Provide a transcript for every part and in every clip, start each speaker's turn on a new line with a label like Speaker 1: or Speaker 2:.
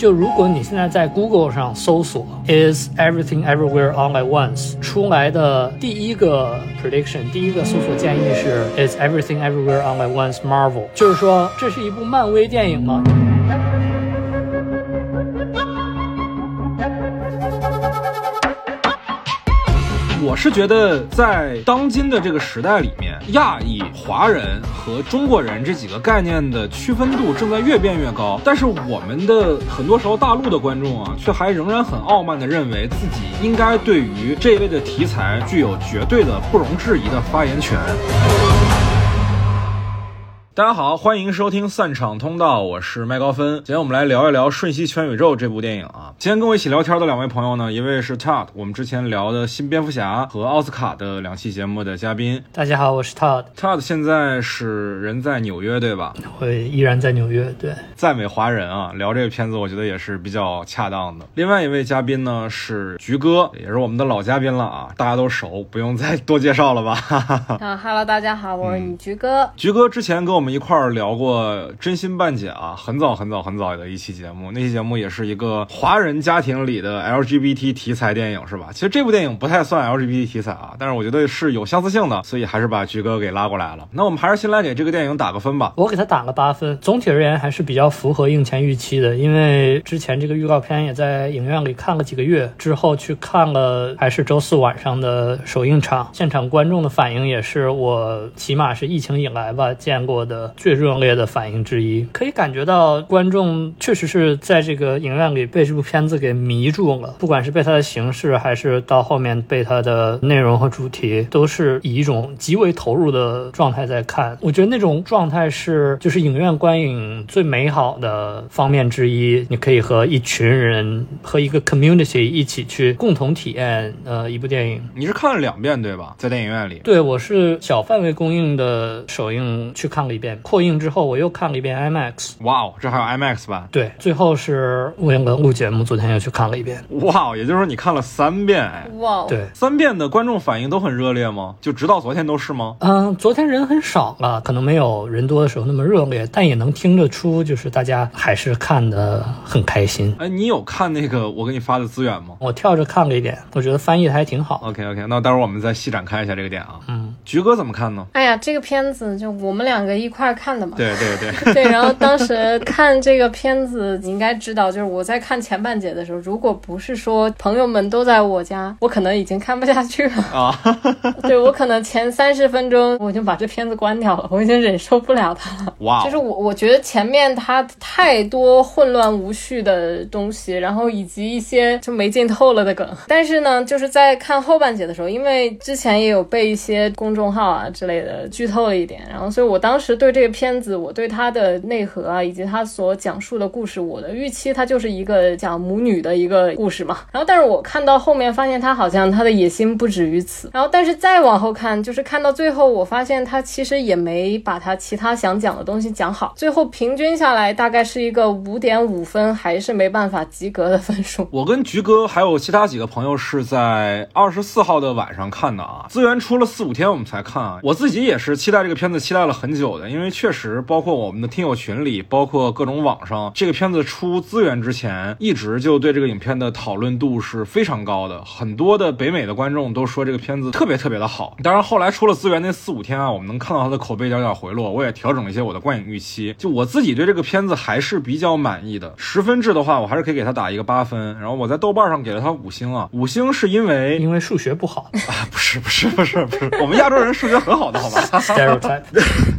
Speaker 1: 就如果你现在在 Google 上搜索 Is everything everywhere all at once，出来的第一个 prediction，第一个搜索建议是 Is everything everywhere all at once Marvel，就是说这是一部漫威电影吗？
Speaker 2: 是觉得，在当今的这个时代里面，亚裔、华人和中国人这几个概念的区分度正在越变越高。但是我们的很多时候，大陆的观众啊，却还仍然很傲慢地认为自己应该对于这一类的题材具有绝对的、不容置疑的发言权。大家好，欢迎收听散场通道，我是麦高芬。今天我们来聊一聊《瞬息全宇宙》这部电影啊。今天跟我一起聊天的两位朋友呢，一位是 Todd，我们之前聊的新蝙蝠侠和奥斯卡的两期节目的嘉宾。
Speaker 1: 大家好，我是 Todd。
Speaker 2: Todd 现在是人在纽约，对吧？
Speaker 1: 会依然在纽约。对，
Speaker 2: 在美华人啊，聊这个片子，我觉得也是比较恰当的。另外一位嘉宾呢是菊哥，也是我们的老嘉宾了啊，大家都熟，不用再多介绍了吧？
Speaker 3: 啊哈喽，大家好，我是你菊哥。
Speaker 2: 菊哥之前跟我们一块儿聊过《真心半解》啊，很早很早很早的一期节目，那期节目也是一个华人家庭里的 LGBT 题材电影，是吧？其实这部电影不太算 LGBT 题材啊，但是我觉得是有相似性的，所以还是把菊哥给拉过来了。那我们还是先来给这个电影打个分吧。
Speaker 1: 我给他打了八分，总体而言还是比较符合映前预期的，因为之前这个预告片也在影院里看了几个月，之后去看了还是周四晚上的首映场，现场观众的反应也是我起码是疫情以来吧见过的最热烈的反应之一，可以感觉到观众确实是在这个影院里被这部片子给迷住了，不管是被它的形式，还是到后面被它的内容和主题，都是以一种极为投入的状态在看。我觉得那种状态是就是影院观影最美好的方面之一，你可以和一群人和一个 community 一起去共同体验呃一部电影。
Speaker 2: 你是看了两遍对吧？在电影院里？
Speaker 1: 对，我是小范围公映的首映去看了一遍，扩映之后我又看了一遍 IMAX。
Speaker 2: 哇哦，这还有 IMAX 版？
Speaker 1: 对，最后是为了录节目，昨天又去看了一遍。
Speaker 2: 哇哦，也就是说你看了三遍？哎，
Speaker 3: 哇哦，
Speaker 1: 对，
Speaker 2: 三遍的观众反应都很热烈吗？就直到昨天都是吗？
Speaker 1: 嗯，昨天人很少了，可能没有人多的时候那么热烈，但也能听得出，就是大家还是看的很开心。
Speaker 2: 哎，你有看那个我给你发的资源吗？
Speaker 1: 我跳着看了一点，我觉得翻译的还挺好。
Speaker 2: OK OK，那待会儿我们再细展开一下这个点啊。
Speaker 1: 嗯，
Speaker 2: 菊哥怎么看呢？
Speaker 3: 哎呀，这个片子就我们两个一块儿看的嘛。
Speaker 2: 对对对，
Speaker 3: 对，然后当时看这个片子，你应该知道，就是我在看前半节的时候，如果不是说朋友们都在我家，我可能已经看不下去了。
Speaker 2: 啊，
Speaker 3: 对我可能前三十分钟我就把这片子关掉了，我已经忍受不了它了。
Speaker 2: 哇哦，
Speaker 3: 就是我，我觉得前面它太多混乱无序的东西，然后以及一些就没劲透了的梗。但是呢，就是在看后半节的时候，因为之前也有被一些公众号啊之类的剧透了一点，然后所以我当时对这个片子，我对它的内核啊，以及它所讲述的故事，我的预期它就是一个讲母女的一个故事嘛。然后，但是我看到后面发现它好像它的野心不止于此。然后，但是再往后看，就是看到最后，我发现它其实也没把它其他想讲的东西讲好。最后平均下来大概是一个五点五分，还是没办法及格的分数。
Speaker 2: 我跟菊哥还有其他几个朋友是在二十四号的晚上看的啊，资源出了四五天我们才看啊。我自己也是期待这个片子，期待了很久的，因为确实包括我们的听友群里，包括各种网上，这个片子出资源之前，一直就对这个影片的讨论度是非常高的，很多的北美的观众都说这个片子特别特别的好。当然后来出了资源那四五天啊，我们能看到它的口碑点点回落，我也调整了一些我的观影预期。就我自己对这个片子还是比较满意的，十分制的话，我还是可以给它打一个八分。然后我在豆瓣上给了它五星啊，五星是因为
Speaker 1: 因为数学不好
Speaker 2: 啊，不是不是不是不是，我们亚洲人数学很好的好吧？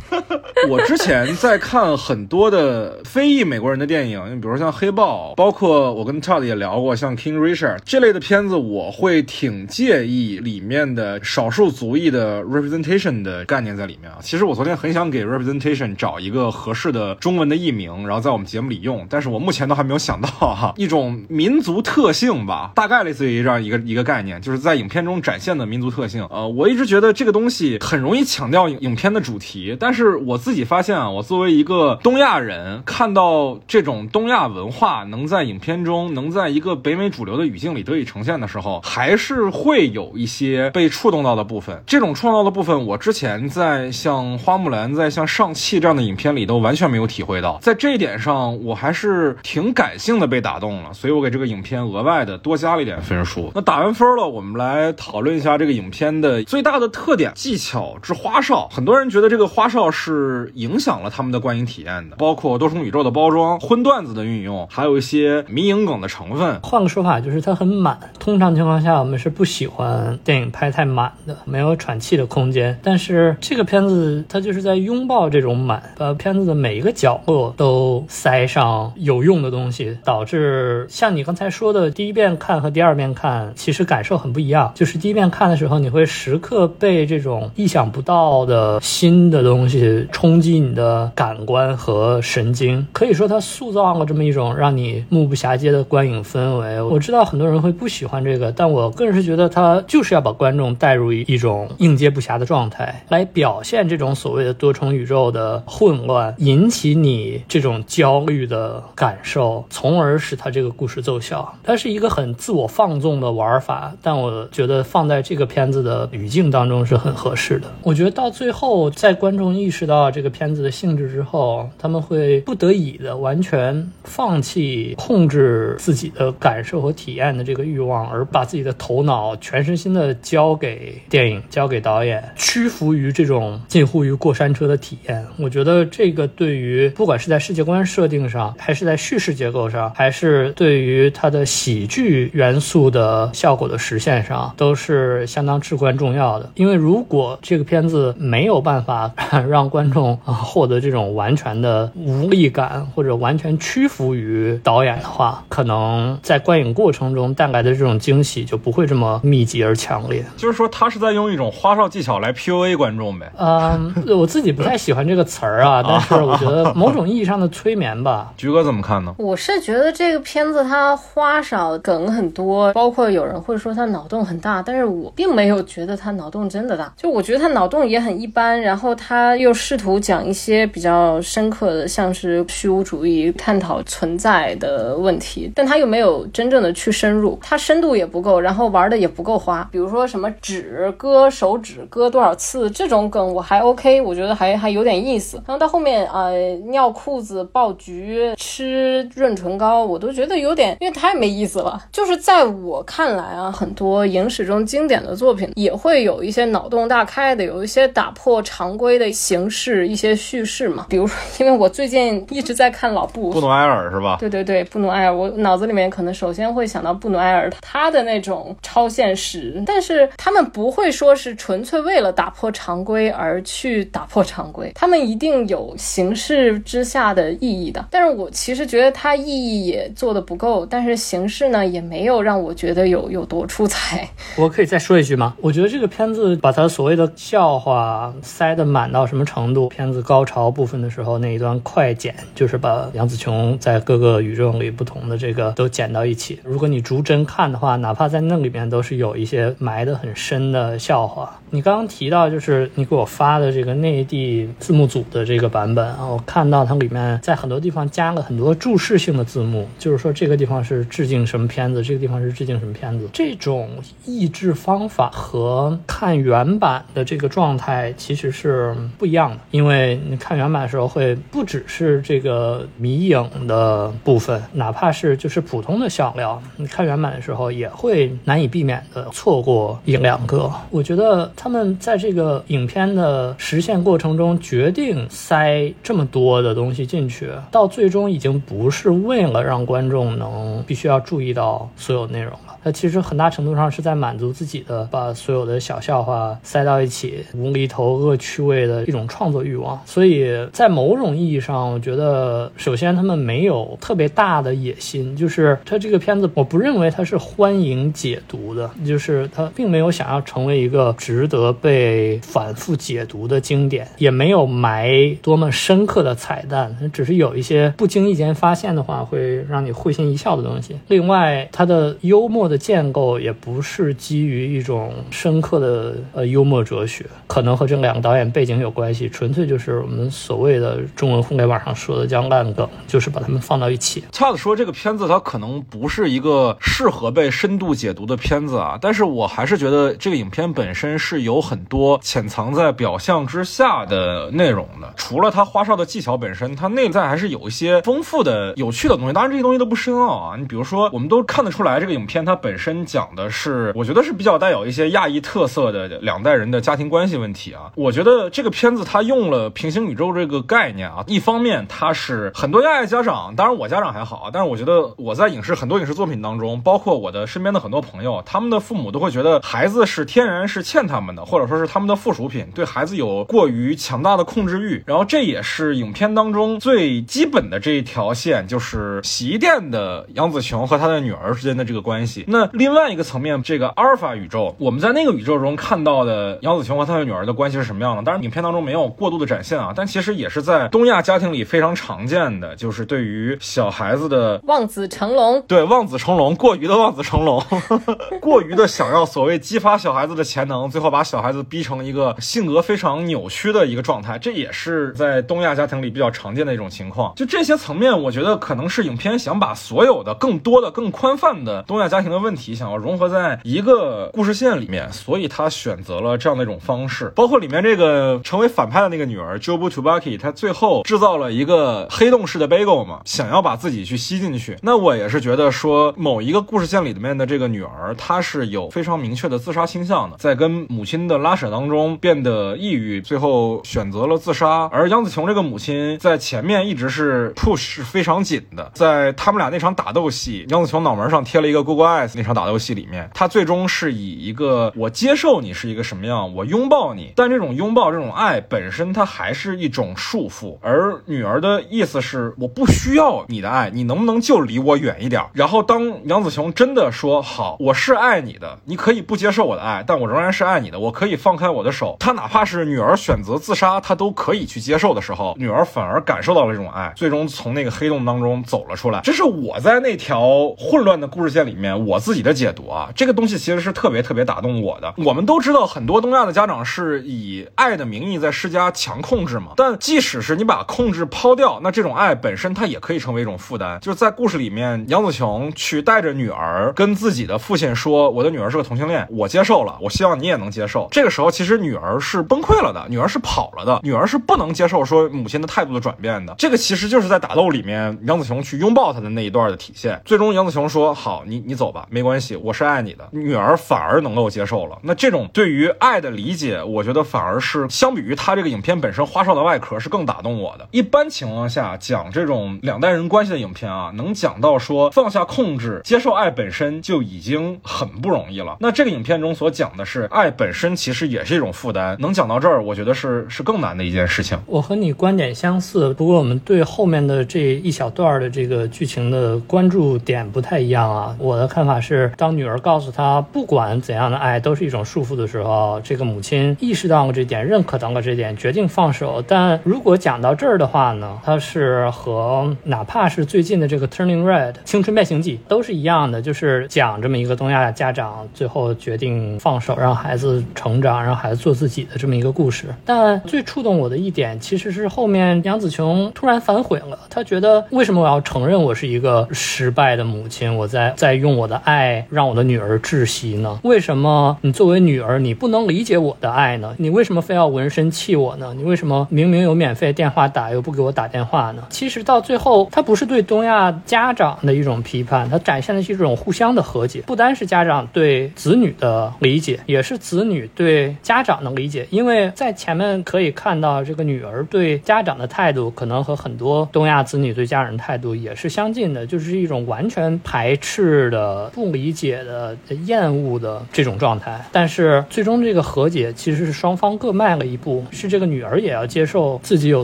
Speaker 2: 我之前在看很多的非裔美国人的电影，你比如像《黑豹》，包括我跟 Todd 也聊过像《King Richard》这类的片子，我会挺介意里面的少数族裔的 representation 的概念在里面啊。其实我昨天很想给 representation 找一个合适的中文的译名，然后在我们节目里用，但是我目前都还没有想到哈，一种民族特性吧，大概类似于这样一个一个概念，就是在影片中展现的民族特性。呃，我一直觉得这个东西很容易强调影影片的主题，但是我自自己发现啊，我作为一个东亚人，看到这种东亚文化能在影片中，能在一个北美主流的语境里得以呈现的时候，还是会有一些被触动到的部分。这种触动到的部分，我之前在像《花木兰》在像《上汽》这样的影片里都完全没有体会到。在这一点上，我还是挺感性的被打动了，所以我给这个影片额外的多加了一点分数。那打完分了，我们来讨论一下这个影片的最大的特点——技巧之花哨。很多人觉得这个花哨是影响了他们的观影体验的，包括多重宇宙的包装、荤段子的运用，还有一些迷影梗的成分。
Speaker 1: 换个说法，就是它很满。通常情况下，我们是不喜欢电影拍太满的，没有喘气的空间。但是这个片子，它就是在拥抱这种满，把片子的每一个角落都塞上有用的东西，导致像你刚才说的，第一遍看和第二遍看，其实感受很不一样。就是第一遍看的时候，你会时刻被这种意想不到的新的东西冲攻击你的感官和神经，可以说它塑造了这么一种让你目不暇接的观影氛围。我知道很多人会不喜欢这个，但我个人是觉得它就是要把观众带入一种应接不暇的状态，来表现这种所谓的多重宇宙的混乱，引起你这种焦虑的感受，从而使它这个故事奏效。它是一个很自我放纵的玩法，但我觉得放在这个片子的语境当中是很合适的。我觉得到最后，在观众意识到这这个片子的性质之后，他们会不得已的完全放弃控制自己的感受和体验的这个欲望，而把自己的头脑全身心的交给电影，交给导演，屈服于这种近乎于过山车的体验。我觉得这个对于不管是在世界观设定上，还是在叙事结构上，还是对于它的喜剧元素的效果的实现上，都是相当至关重要的。因为如果这个片子没有办法 让观众啊获得这种完全的无力感，或者完全屈服于导演的话，可能在观影过程中带来的这种惊喜就不会这么密集而强烈。
Speaker 2: 就是说，他是在用一种花哨技巧来 PUA 观众呗。
Speaker 1: 嗯，我自己不太喜欢这个词儿啊，但是我觉得某种意义上的催眠吧。
Speaker 2: 菊哥怎么看呢？
Speaker 3: 我是觉得这个片子它花哨梗很多，包括有人会说它脑洞很大，但是我并没有觉得它脑洞真的大。就我觉得它脑洞也很一般，然后他又试图讲一些比较深刻的，像是虚无主义探讨存在的问题，但他又没有真正的去深入，它深度也不够，然后玩的也不够花。比如说什么指割手指割多少次这种梗我还 OK，我觉得还还有点意思。然后到后面啊、呃尿裤子爆菊吃润唇膏，我都觉得有点，因为太没意思了。就是在我看来啊，很多影史中经典的作品也会有一些脑洞大开的，有一些打破常规的形式、一些叙事嘛。比如说，因为我最近一直在看老布，
Speaker 2: 布努埃尔是吧？
Speaker 3: 对对对，布努埃尔，我脑子里面可能首先会想到布努埃尔他的那种超现实，但是他们不会说是纯粹为了打破常规而去打破常规，他们一定有形式之下的意义的。但是我其实觉得它意义也做的不够，但是形式呢也没有让我觉得有有多出彩。
Speaker 1: 我可以再说一句吗？我觉得这个片子把它所谓的笑话塞得满到什么程度？片子高潮部分的时候，那一段快剪就是把杨紫琼在各个宇宙里不同的这个都剪到一起。如果你逐帧看的话，哪怕在那里面都是有一些埋得很深的笑话。你刚刚提到就是你给我发的这个内地字幕组的这个版本啊，我看到它里面在很多地方加了很多注释性的字幕，就是说这个地方是致敬什么片子，这个地方是致敬什么片子。这种译制方法和看原版的这个状态其实是不一样的，因因为你看原版的时候会不只是这个迷影的部分，哪怕是就是普通的笑料，你看原版的时候也会难以避免的错过一两个。我觉得他们在这个影片的实现过程中决定塞这么多的东西进去，到最终已经不是为了让观众能必须要注意到所有内容了。它其实很大程度上是在满足自己的把所有的小笑话塞到一起、无厘头、恶趣味的一种创作欲望。所以在某种意义上，我觉得首先他们没有特别大的野心，就是它这个片子，我不认为它是欢迎解读的，就是它并没有想要成为一个值得被反复解读的经典，也没有埋多么深刻的彩蛋，只是有一些不经意间发现的话，会让你会心一笑的东西。另外，他的幽默的建构也不是基于一种深刻的呃幽默哲学，可能和这两个导演背景有关系，纯粹就是我们所谓的中文互联网上说的叫烂梗，就是把它们放到一起。
Speaker 2: 恰子说这个片子它可能不是一个适合被深度解读的片子啊，但是我还是觉得这个影片本身是有很多潜藏在表象之下的内容的。除了它花哨的技巧本身，它内在还是有一些丰富的、有趣的东西。当然这些东西都不深奥啊，你比如说，我们都看得出来，这个影片它本身讲的是，我觉得是比较带有一些亚裔特色的两代人的家庭关系问题啊。我觉得这个片子它用了平行宇宙这个概念啊，一方面它是很多亚裔家长，当然我家长还好啊，但是我觉得我在影视很多影视作品当中，包括我的身边的很多朋友，他们的父母都会觉得孩子是天然是欠他们的，或者说是他们的附属品，对孩子有过于强大的控制欲。然后这也是影片当中最基本的这一条线，就是洗衣店的杨紫琼和她的女儿之间的这个关系。那另外一个层面，这个阿尔法宇宙，我们在那个宇宙中看到的杨子琼和她的女儿的关系是什么样的？当然，影片当中没有过度的展现啊，但其实也是在东亚家庭里非常常见的，就是对于小孩子的
Speaker 3: 望子成龙，
Speaker 2: 对望子成龙，过于的望子成龙，过于的想要所谓激发小孩子的潜能，最后把小孩子逼成一个性格非常扭曲的一个状态，这也是在东亚家庭里比较常见的一种情况。就这些层面，我觉得可能是影片想把所有的更多的、更宽泛的东亚家庭的问题，想要融合在一个故事线里面，所以他选择了这样的一种方式。包括里面这个成为反派的那个女儿 Jobu Tubaki，她最后制造了一个黑洞式的 bagel 嘛，想要把自己去吸进去。那我也是觉得说，某一个故事线里面的这个女儿，她是有非常明确的自杀倾向的，在跟母亲的拉扯当中变得抑郁，最后选择了自杀。而杨紫琼这个母亲在前面一直是 push 非常紧的，在他们俩那场打斗戏，杨紫琼脑门上贴了一个 Google Eyes 那场打斗戏里面，他最终是以一个我接受你是一个什么样，我拥抱你，但这种拥抱这种爱本身它还是一种束缚。而女儿的意思是我不需要你的爱，你能不能就离我远一点？然后当杨紫琼真的说好，我是爱你的，你可以不接受我的爱，但我仍然是爱你的，我可以放开我的手。她哪怕是女儿选择自杀，她都可以去接受的时候，女儿反而感受到了这种爱，最终从那个黑洞当中走了出来。这是我在那条混乱的故事线里面我自己的解读啊，这个东西其实是特别特别打动我的。我们都知道，很多东亚的家长是以爱的名义在施加强控制嘛，但即使是你把控制抛掉，那这种爱本身它也可以成为一种负担。就是在故事里面，杨紫琼去带着女儿跟自己的父亲说：“我的女儿是个同性恋，我接受了，我希望你也能接受。”这个时候，其实女儿是崩溃了的，女儿是跑了的，女儿是不能接受说母亲的态度的转变的。这个其实就是在打斗里面，杨紫琼去拥抱她的那一段的体现。最终，杨紫琼说：“好，你你走吧，没关系，我是爱你的。”女儿反而能够接受了。那这种对于爱的理解，我觉得反而是相比于他这个影片本身花哨的外壳是更打动我的。一般情况下，讲这种两代人关系的影片啊，能讲到说放下控制，接受爱本身就已经很不容易了。那这个影片中所讲的是爱本身其实也是一种负担，能讲到这儿，我觉得是是更难的一件事情。
Speaker 1: 我和你观点相似，不过我们对后面的这一小段的这个剧情的关注点不太一样啊。我的看法是，当女儿告诉他不管怎样的爱都是一种束缚的时候，这个母亲意识到了这点，认可到了这点，决定放手。但如果讲到这儿的话呢，它是和哪怕是最近的这个 Turning Red 青春变形记都是一样的，就是讲这么一个东亚家长最后决定放手，让孩子成长，让孩子做自己的这么一个故事。但最触动我的一点，其实是后面杨紫琼突然反悔了，她觉得为什么我要承认我是一个失败的母亲？我在在用我的爱让我的女儿窒息呢？为什么你作为女儿，你不能理解我的爱呢？你为什么非要纹身气我呢？你为什么明明有免费电话打又不给我打电话呢？其实到最后，它不是对东亚家长的一种批判，它展现的是一种互相的和解。不单是家长对子女的理解，也是子女对家长的理解。因为在前面可以看到，这个女儿对家长的态度，可能和很多东亚子女对家人态度也是相近的，就是一种完全排斥的、不理解的、厌恶的这种状态。但是最终这个和解其实是双方各迈了一步，是这个女儿也要接受自己有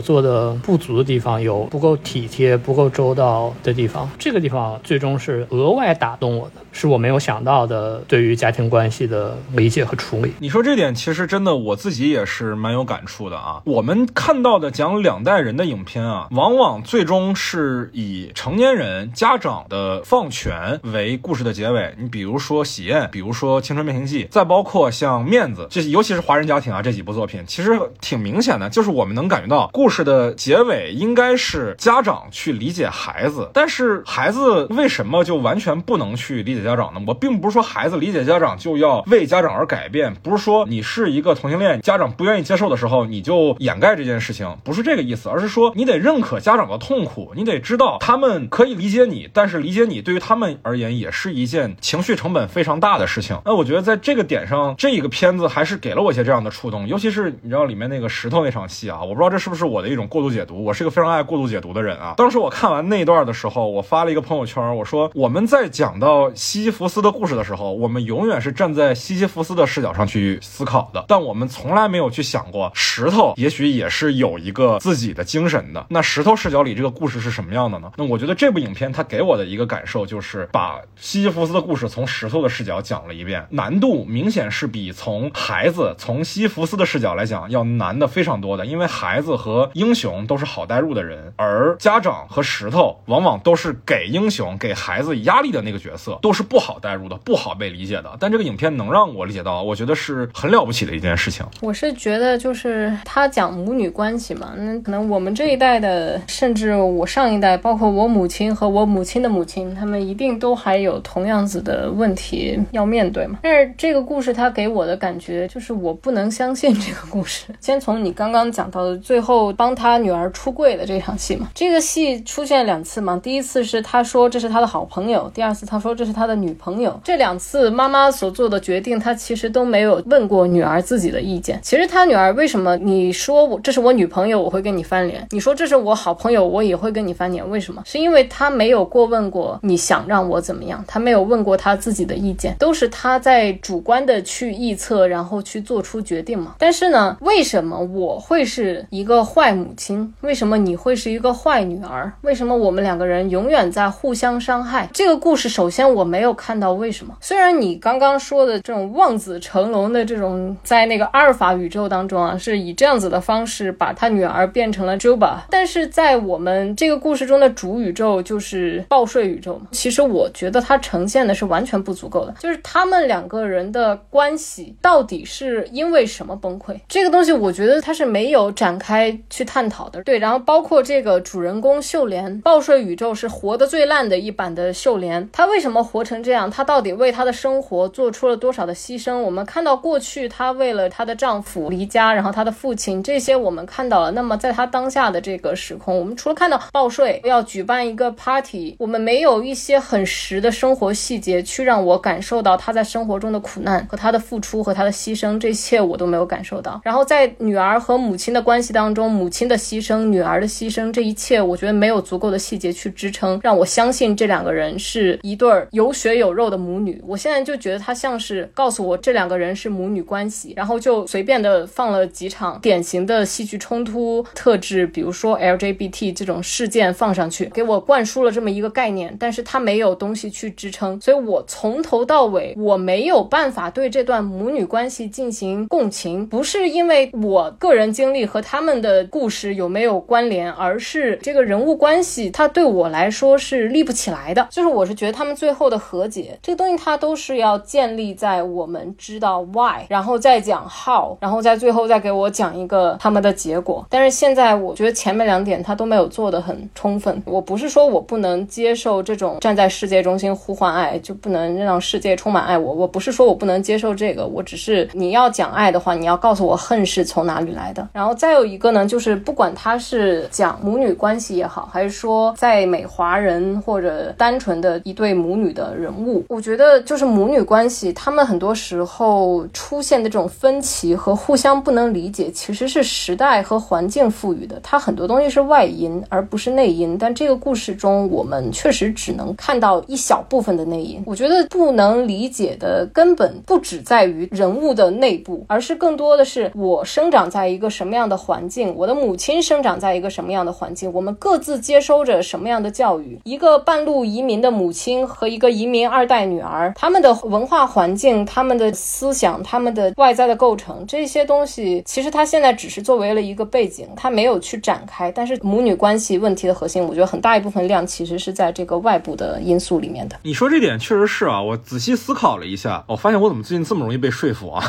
Speaker 1: 做的不足的地方，有不够体贴、不够周到的地方。这个地方最终是额外打动我的，是我没有想到的对于家庭关系的理解和处理。
Speaker 2: 你说这点其实真的我自己也是蛮有感触的啊。我们看到的讲两代人的影片啊，往往最终是以成年人家长的放权为故事的结尾。你比如说《喜宴》，比如说《青春变形记》，再包括像《面子》，这尤其是华人家庭啊这几部作品，其实挺明显。的就是我们能感觉到，故事的结尾应该是家长去理解孩子，但是孩子为什么就完全不能去理解家长呢？我并不是说孩子理解家长就要为家长而改变，不是说你是一个同性恋，家长不愿意接受的时候你就掩盖这件事情，不是这个意思，而是说你得认可家长的痛苦，你得知道他们可以理解你，但是理解你对于他们而言也是一件情绪成本非常大的事情。那我觉得在这个点上，这个片子还是给了我一些这样的触动，尤其是你知道里面那个石头那场戏啊，我不知道这是不是我的一种过度解读，我是个非常爱过度解读的人啊。当时我看完那一段的时候，我发了一个朋友圈，我说我们在讲到西西弗斯的故事的时候，我们永远是站在西西弗斯的视角上去思考的，但我们从来没有去想过石头也许也是有一个自己的精神的。那石头视角里这个故事是什么样的呢？那我觉得这部影片它给我的一个感受就是把西西弗斯的故事从石头的视角讲了一遍，难度明显是比从孩子从西西弗斯的视角来讲要难的非常多的，因为孩子和英雄都是好代入的人，而家长和石头往往都是给英雄给孩子压力的那个角色，都是是不好代入的，不好被理解的。但这个影片能让我理解到，我觉得是很了不起的一件事情。
Speaker 3: 我是觉得，就是他讲母女关系嘛，那可能我们这一代的，甚至我上一代，包括我母亲和我母亲的母亲，他们一定都还有同样子的问题要面对嘛。但是这个故事它给我的感觉就是，我不能相信这个故事。先从你刚刚讲到的最后帮他女儿出柜的这场戏嘛，这个戏出现两次嘛，第一次是他说这是他的好朋友，第二次他说这是他的女朋友。这两次妈妈所做的决定，她其实都没有问过女儿自己的意见。其实她女儿为什么你说我这是我女朋友，我会跟你翻脸；你说这是我好朋友，我也会跟你翻脸。为什么？是因为她没有过问过你想让我怎么样，她没有问过她自己的意见，都是她在主观的去臆测，然后去做出决定嘛。但是呢，为什么我会是一个坏母亲？为什么你会是一个坏女儿？为什么我们两个人永远在互相伤害？这个故事首先我没没有看到为什么。虽然你刚刚说的这种望子成龙的这种，在那个阿尔法宇宙当中啊，是以这样子的方式把他女儿变成了 Juba，但是在我们这个故事中的主宇宙就是报税宇宙嘛。其实我觉得它呈现的是完全不足够的，就是他们两个人的关系到底是因为什么崩溃？这个东西我觉得它是没有展开去探讨的。对，然后包括这个主人公秀莲，报税宇宙是活得最烂的一版的秀莲，她为什么活成这样？她到底为她的生活做出了多少的牺牲？我们看到过去她为了她的丈夫离家，然后她的父亲这些我们看到了。那么在她当下的这个时空，我们除了看到报税要举办一个 party，我们没有一些很实的生活细节去让我感受到她在生活中的苦难和她的付出和她的牺牲，这一切我都没有感受到。然后在女儿和母亲的关系当中，母亲的牺牲、女儿的牺牲，这一切我觉得没有足够的细节去支撑，让我相信这两个人是一对儿有血有肉的母女。我现在就觉得她像是告诉我这两个人是母女关系，然后就随便的放了几场典型的戏剧冲突特质，比如说 LGBT 这种事件放上去，给我灌输了这么一个概念，但是它没有东西去支撑，所以我从头到尾我没有办法对这段母女关系进行共情，不是因为我个人经历和他们的故事有没有关联，而是这个人物关系它对我来说是立不起来的。就是我是觉得他们最后的和解这个东西，它都是要建立在我们知道 why，然后再讲 how，然后在最后再给我讲一个他们的结果。但是现在我觉得前面两点他都没有做得很充分。我不是说我不能接受这种站在世界中心呼唤爱，就不能让世界充满爱我。我不是说我不能接受这个，我只是你要讲爱的话，你要告诉我恨是从哪里来的。然后再有一个呢，就是不管他是讲母女关系也好，还是说在美华人或者单纯的一对母女的人物，我觉得就是母女关系，他们很多时候出现的这种分歧和互相不能理解，其实是时代和环境赋予的。它很多东西是外因而不是内因。但这个故事中，我们确实只能看到一小部分的内因。我觉得不能理解的根本不只在于人物的内部，而是更多的是我生长在一个什么样的环境，我的母亲生长在一个什么样的环境，我们各自接收着什么样的教育。一个半路移民的母亲和一个移民二代女儿，他们的文化环境、他们的思想、他们的外在的构成，这些东西其实它现在只是作为了一个背景，它没有去展开。但是母女关系问题的核心，我觉得很大一部分量其实是在这个外部的因素里面的。
Speaker 2: 你说这点确实是啊，我仔细思考了一下，我发现我怎么最近这么容易被说服啊？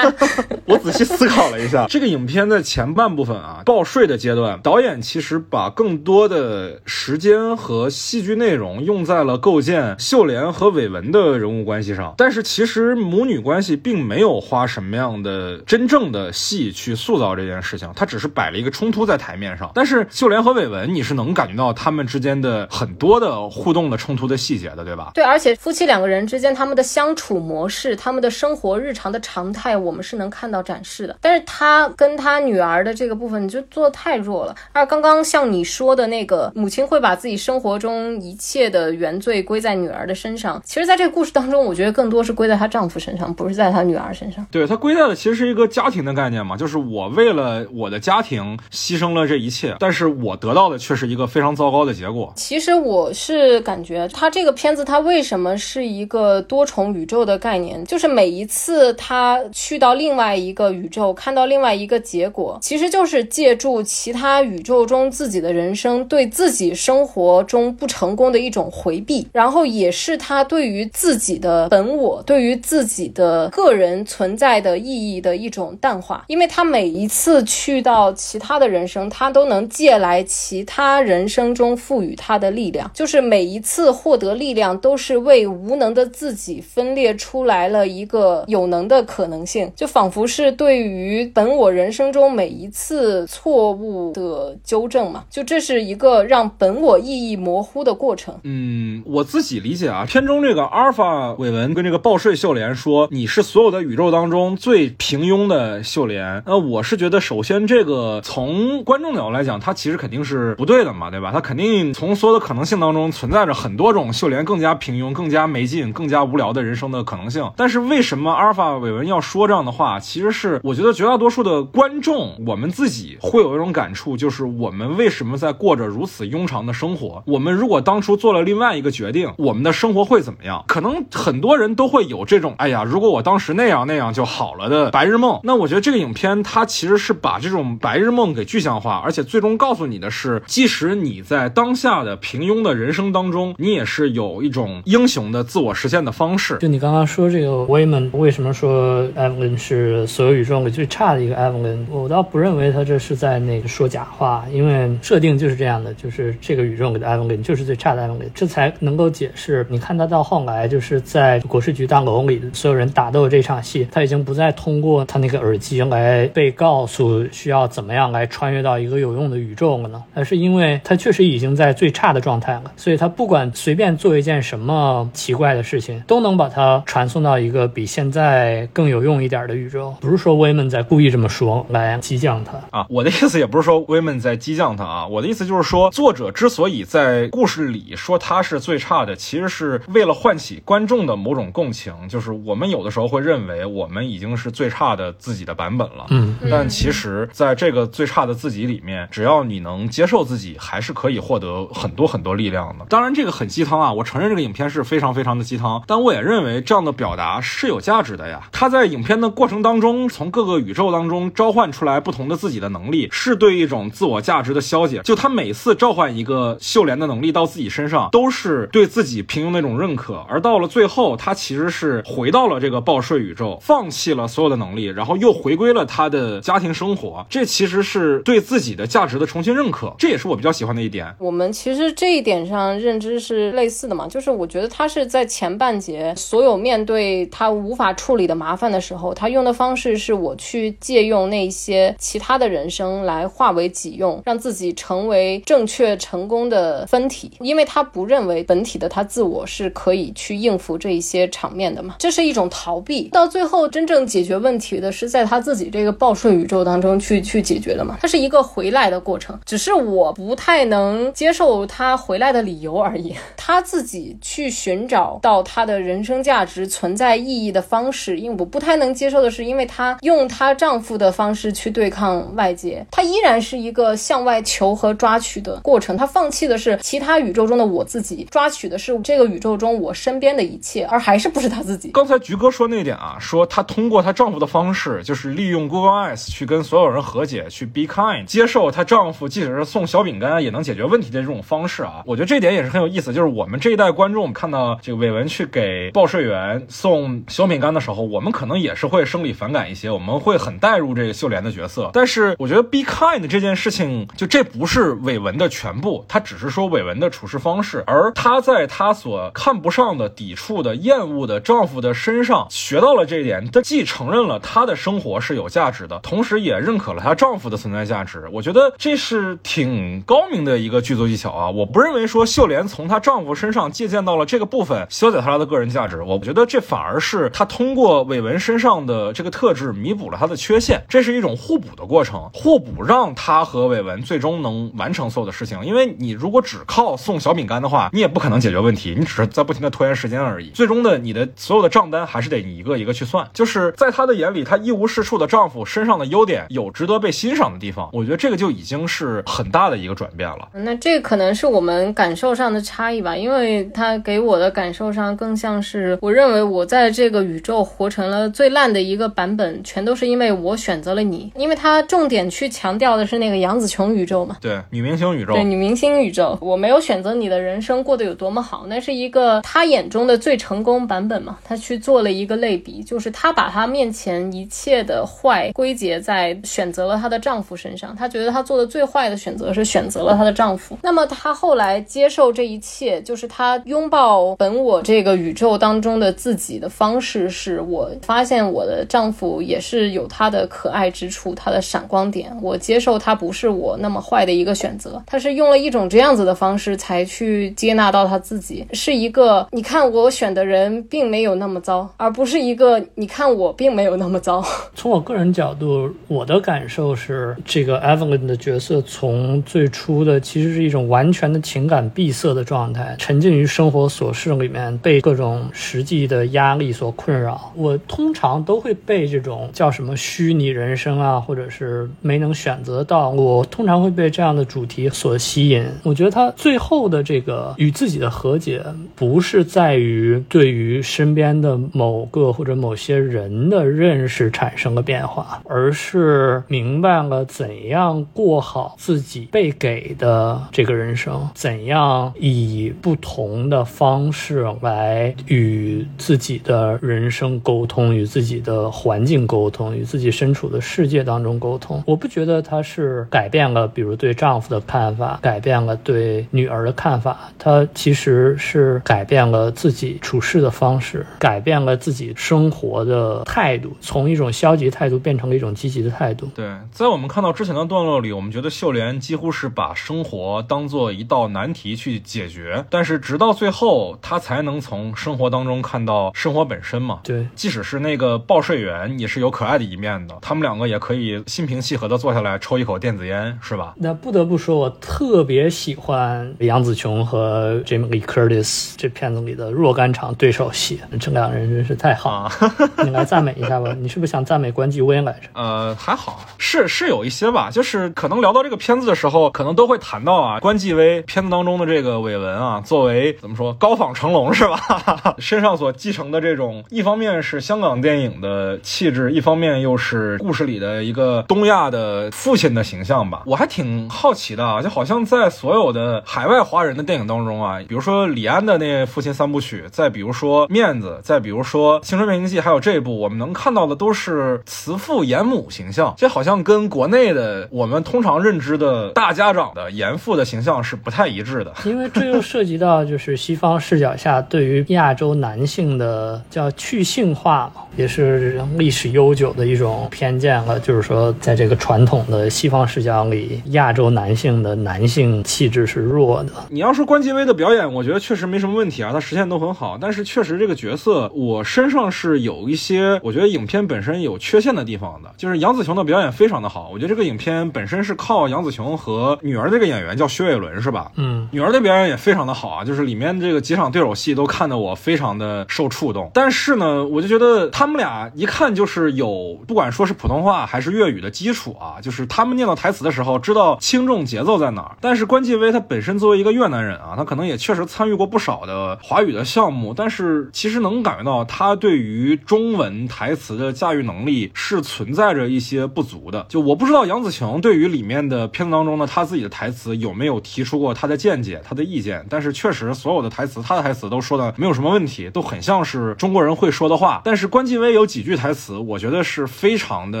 Speaker 2: 我仔细思考了一下，这个影片在前半部分啊，报税的阶段，导演其实把更多的时间和戏剧内容用在了构建秀莲和伟文的人物关系上，但是其实母女关系并没有花什么样的真正的戏去塑造这件事情，他只是摆了一个冲突在台面上。但是秀莲和伟文，你是能感觉到他们之间的很多的互动的冲突的细节的，对吧？
Speaker 3: 对，而且夫妻两个人之间他们的相处模式，他们的生活日常的常态，我们是能看到展示的。但是他跟他女儿的这个部分你就做的太弱了。而刚刚像你说的那个，母亲会把自己生活中一切的原罪归在女儿的身上。其实，在这个故事当中，我觉得更多是归在她丈夫身上，不是在她女儿身上。
Speaker 2: 对她归在的其实是一个家庭的概念嘛，就是我为了我的家庭牺牲了这一切，但是我得到的却是一个非常糟糕的结果。
Speaker 3: 其实我是感觉，他这个片子它为什么是一个多重宇宙的概念？就是每一次她去到另外一个宇宙，看到另外一个结果，其实就是借助其他宇宙中自己的人生对自己生活中不成功的一种回避，然后也是他对于自己的本我、对于自己的个人存在的意义的一种淡化。因为他每一次去到其他的人生，他都能借来其他人生中赋予他的力量，就是每一次获得力量，都是为无能的自己分裂出来了一个有能的可能性，就仿佛是对于本我人生中每一次错误的纠正嘛，就这是一个让本我意义模糊的过程。
Speaker 2: 嗯，我自己理解啊，片中这个阿尔法韦文跟这个报税秀莲说，你是所有的宇宙当中最平庸的秀莲。那我是觉得，首先这个从观众角度来讲，它其实肯定是不对的嘛，对吧？它肯定从所有的可能性当中存在着很多种秀莲更加平庸、更加没劲、更加无聊的人生的可能性。但是为什么阿尔法韦文要说这样的话？其实是我觉得绝大多数的观众，我们自己会有一种感触，就是我们为什么在过着如此庸常的生活？我们如果当初做了另外一个决定，我们的生活会怎么样？可能很多人都会有这种，哎呀，如果我当时那样那样就好了的白日梦。那我觉得这个影片它其实是把这种白日梦给具象化，而且最终告诉你的是，即使你在当下的平庸的人生当中，你也是有一种英雄的自我实现的方式。
Speaker 1: 就你刚刚说这个 Wayman 为什么说 Evelyn 是所有宇宙里最差的一个 Evelyn？我倒不认为他这是在那个说假话，因为设定就是这样的，就是这个宇宙里的 Evelyn 就是最差的 Evelyn，这才能够解释。你看看他到后来就是在国税局大楼里所有人打斗这场戏，他已经不再通过他那个耳机来被告诉需要怎么样来穿越到一个有用的宇宙了呢？而是因为他确实已经在最差的状态了，所以他不管随便做一件什么奇怪的事情，都能把它传送到一个比现在更有用一点的宇宙。不是说 Wayman 在故意这么说来激将他
Speaker 2: 啊，我的意思也不是说 Wayman 在激将他啊，我的意思就是说，作者之所以在故事里说他是最差的，其实是为了唤起观众的某种共情，就是我们有的时候会认为我们已经是最差的自己的版本了，
Speaker 1: 嗯，
Speaker 2: 但其实在这个最差的自己里面，只要你能接受自己，还是可以获得很多很多力量的。当然，这个很鸡汤啊，我承认这个影片是非常非常的鸡汤，但我也认为这样的表达是有价值的呀。他在影片的过程当中，从各个宇宙当中召唤出来不同的自己的能力，是对一种自我价值的消解。就他每次召唤一个秀莲的能力到自己身上，都是对自己平庸的一种认可。而到了最后，他其实是回到了这个报税宇宙，放弃了所有的能力，然后又回归了他的家庭生活。这其实是对自己的价值的重新认可，这也是我比较喜欢的一点。
Speaker 3: 我们其实这一点上认知是类似的嘛，就是我觉得他是在前半节所有面对他无法处理的麻烦的时候，他用的方式是我去借用那些其他的人生来化为己用，让自己成为正确成功的分体，因为他不认为本体的他自我是可以去应付这一些场面的嘛，这是一种逃避。到最后真正解决问题的是在他自己这个报税宇宙当中去去解决的嘛，它是一个回来的过程，只是我不太能接受他回来的理由而已。他自己去寻找到他的人生价值存在意义的方式，因为我不太能接受的是，因为她用她丈夫的方式去对抗外界，她依然是一个向外求和抓取的过程。她放弃的是其他宇宙中的我自己，抓取的是这个宇宙中我身边的一切，而还是不是她自己。
Speaker 2: 刚才菊哥说那点啊，说她通过她丈夫的方式，就是利用 Google Eyes 去跟所有人和解，去 be kind，接受她丈夫即使是送小饼干也能解决问题的这种方式啊，我觉得这点也是很有意思。就是我们这一代观众看到这个伟文去给报社员送小饼干的时候，我们可能也是会生理反感一些，我们会很带入这个秀莲的角色。但是我觉得 be kind 这件事情，就这不是伟文的全部，他只是说伟文的处事方式，而他在他所看不上的、抵触的、厌恶的丈夫的身上学到了这一点，他既承认了她的生活是有价值的，同时也认可了她丈夫的存在价值。我觉得这是挺高明的一个剧作技巧啊！我不认为说秀莲从她丈夫身上借鉴到了这个部分，消解她的个人价值。我觉得这反而是她通过伟文身上的这个特质弥补了她的缺陷，这是一种互补的过程。互补让她和伟文最终能完成所有的事情。因为你如果只靠送小饼干的话，你也不可能解决问题，你只是在不停的拖延时间而已。最终的你的所有的账单还是得你一个一个去算。就是在她的眼里，她一无是处的丈夫身上的优点有值得被欣赏的地方。我觉得这个就已经是很大的一个转变了。
Speaker 3: 那这个可能是我们感受上的差异吧，因为他给我的感受上更像是，我认为我在这个宇宙活成了最烂的一个版本，全都是因为我选择了你。因为他重点去强调的是那个杨紫琼宇宙嘛，
Speaker 2: 对，女明星宇宙，
Speaker 3: 对，女明星宇宙，我没有选择你的人生过得有多么好，那是一一个他眼中的最成功版本嘛。他去做了一个类比，就是他把他面前一切的坏归结在选择了她的丈夫身上，他觉得他做的最坏的选择是选择了她的丈夫。那么她后来接受这一切，就是她拥抱本我这个宇宙当中的自己的方式，是我发现我的丈夫也是有他的可爱之处，他的闪光点。我接受他不是我那么坏的一个选择，他是用了一种这样子的方式才去接纳到他自己，是一个你看我选的人并没有那么糟，而不是一个你看我并没有那么糟。
Speaker 1: 从我个人角度，我的感受是，这个 Evelyn 的角色从最初的其实是一种完全的情感闭塞的状态，沉浸于生活琐事里面，被各种实际的压力所困扰。我通常都会被这种叫什么虚拟人生啊，或者是没能选择到，我通常会被这样的主题所吸引。我觉得他最后的这个与自己的和解，不是在于对于身边的某个或者某些人的认识产生了变化，而是明白了怎样过好自己被给的这个人生，怎样以不同的方式来与自己的人生沟通，与自己的环境沟通，与自己身处的世界当中沟通。我不觉得他是改变了，比如对丈夫的看法，改变了对女儿的看法，他其实是改变了自己处事的方式，改变了自己生活的态度，从一种消极态度变成了一种积极的态度。
Speaker 2: 对，在我们看到之前的段落里，我们觉得秀莲几乎是把生活当做一道难题去解决，但是直到最后，她才能从生活当中看到生活本身嘛。
Speaker 1: 对，
Speaker 2: 即使是那个报税员，也是有可爱的一面的。他们两个也可以心平气和的坐下来抽一口电子烟，是吧？
Speaker 1: 那不得不说，我特别喜欢杨紫琼和 Jamie Lee Curtis 这片子里的若干场对手戏，这两人真是太好了。你来赞美一下吧，你是不是想赞美关继威来着？
Speaker 2: 呃，还好，是是有一些吧，就是可能聊到这个片子的时候，可能都会谈到啊，关继威片子当中的这个伟文啊，作为怎么说高仿成龙是吧？身上所继承的这种，一方面是香港电影的气质，一方面又是故事里的一个东亚的父亲的形象吧。我还挺好奇的啊，就好像在所有的海外华人的电影当中啊，比如说李安的那父亲三部曲，再比如说面子，再比如说青春变形记，还有这一部，我们能看到的都是慈父严母形象，这好像跟国内的我们通常认知的大家长的严父的形象是不太一致的。
Speaker 1: 因为这又涉及到就是西方视角下对于亚洲男性的叫去性化嘛，也是历史悠久的一种偏见了。就是说，在这个传统的西方视角里，亚洲男性的男性气质是弱的。
Speaker 2: 你要说关继威的表演，我觉得确实没什么问题啊，他实现都很好。但是确实这个角色，我身上是有一些我觉得影片本身有缺陷的地方的。就是杨紫琼的表演非常的好，我觉得这个影片本身是靠杨紫琼和女儿这个演员叫薛伟伦是吧？
Speaker 1: 嗯，
Speaker 2: 女儿的表演也非常的好啊，就是里面这个几场对手戏都看得我非常的受触动。但是呢，我就觉得他们俩一看就是有不管说是普通话还是粤语的基础啊，就是他们念到台词的时候知道轻重节奏在哪儿。但是关继威他本身作为一个越南人啊，他可能也确实参与过不少的华语的项目，但是其实能感觉到他对于中文台词的驾驭能力是存在着一些不足的。就我不知道杨紫琼对于里面的片子当中呢，他自己的台词有没有提出过他的见解、他的意见，但是确实所有的台词，他的台词都说的没有什么问题，都很像是中国人会说的话。但是关继威有几句台词，我觉得是非常的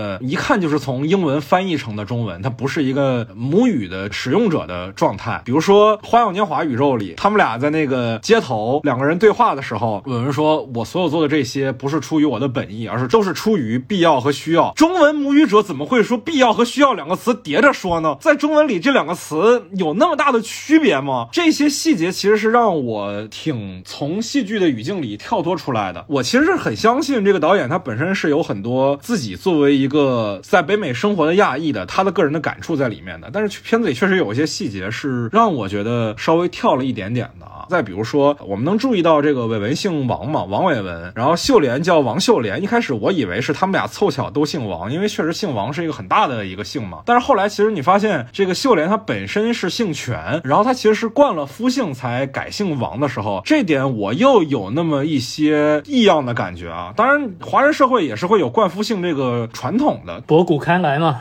Speaker 2: 的，一看就是从英文翻译成的中文，它不是一个母语的使用者的状态。比如说《花样年华》宇宙里，他们俩在那个街头两个人对话的时候，有人说我所有做的这些不是出于我的本意，而是都是出于必要和需要。中文母语者怎么会说必要和需要两个词叠着说呢？在中文里，这两个词有那么大的区别吗？这些细节其实是让我挺从戏剧的语境里跳脱出来的。我其实是很相信这个导演，他本身是有很多自己作为一个在北美生活的亚裔的他的个人的感触在里面的。但是片子里确实有一些细节是让我觉得稍微跳了一点点的啊。再比如说，我们能注意到这个伟文姓王嘛，王伟文，然后秀莲叫王秀莲。一开始我以为是他们俩凑巧都姓王，因为确实姓王是一个很大的一个姓嘛。但是后来其实你发现，这个秀莲她本身是姓权，然后她其实是惯了夫姓才改姓王的时候，这点我又有那么一些异样的感觉啊。当然，华人社会也是会有冠夫姓这个传统的。
Speaker 1: 博古开来嘛，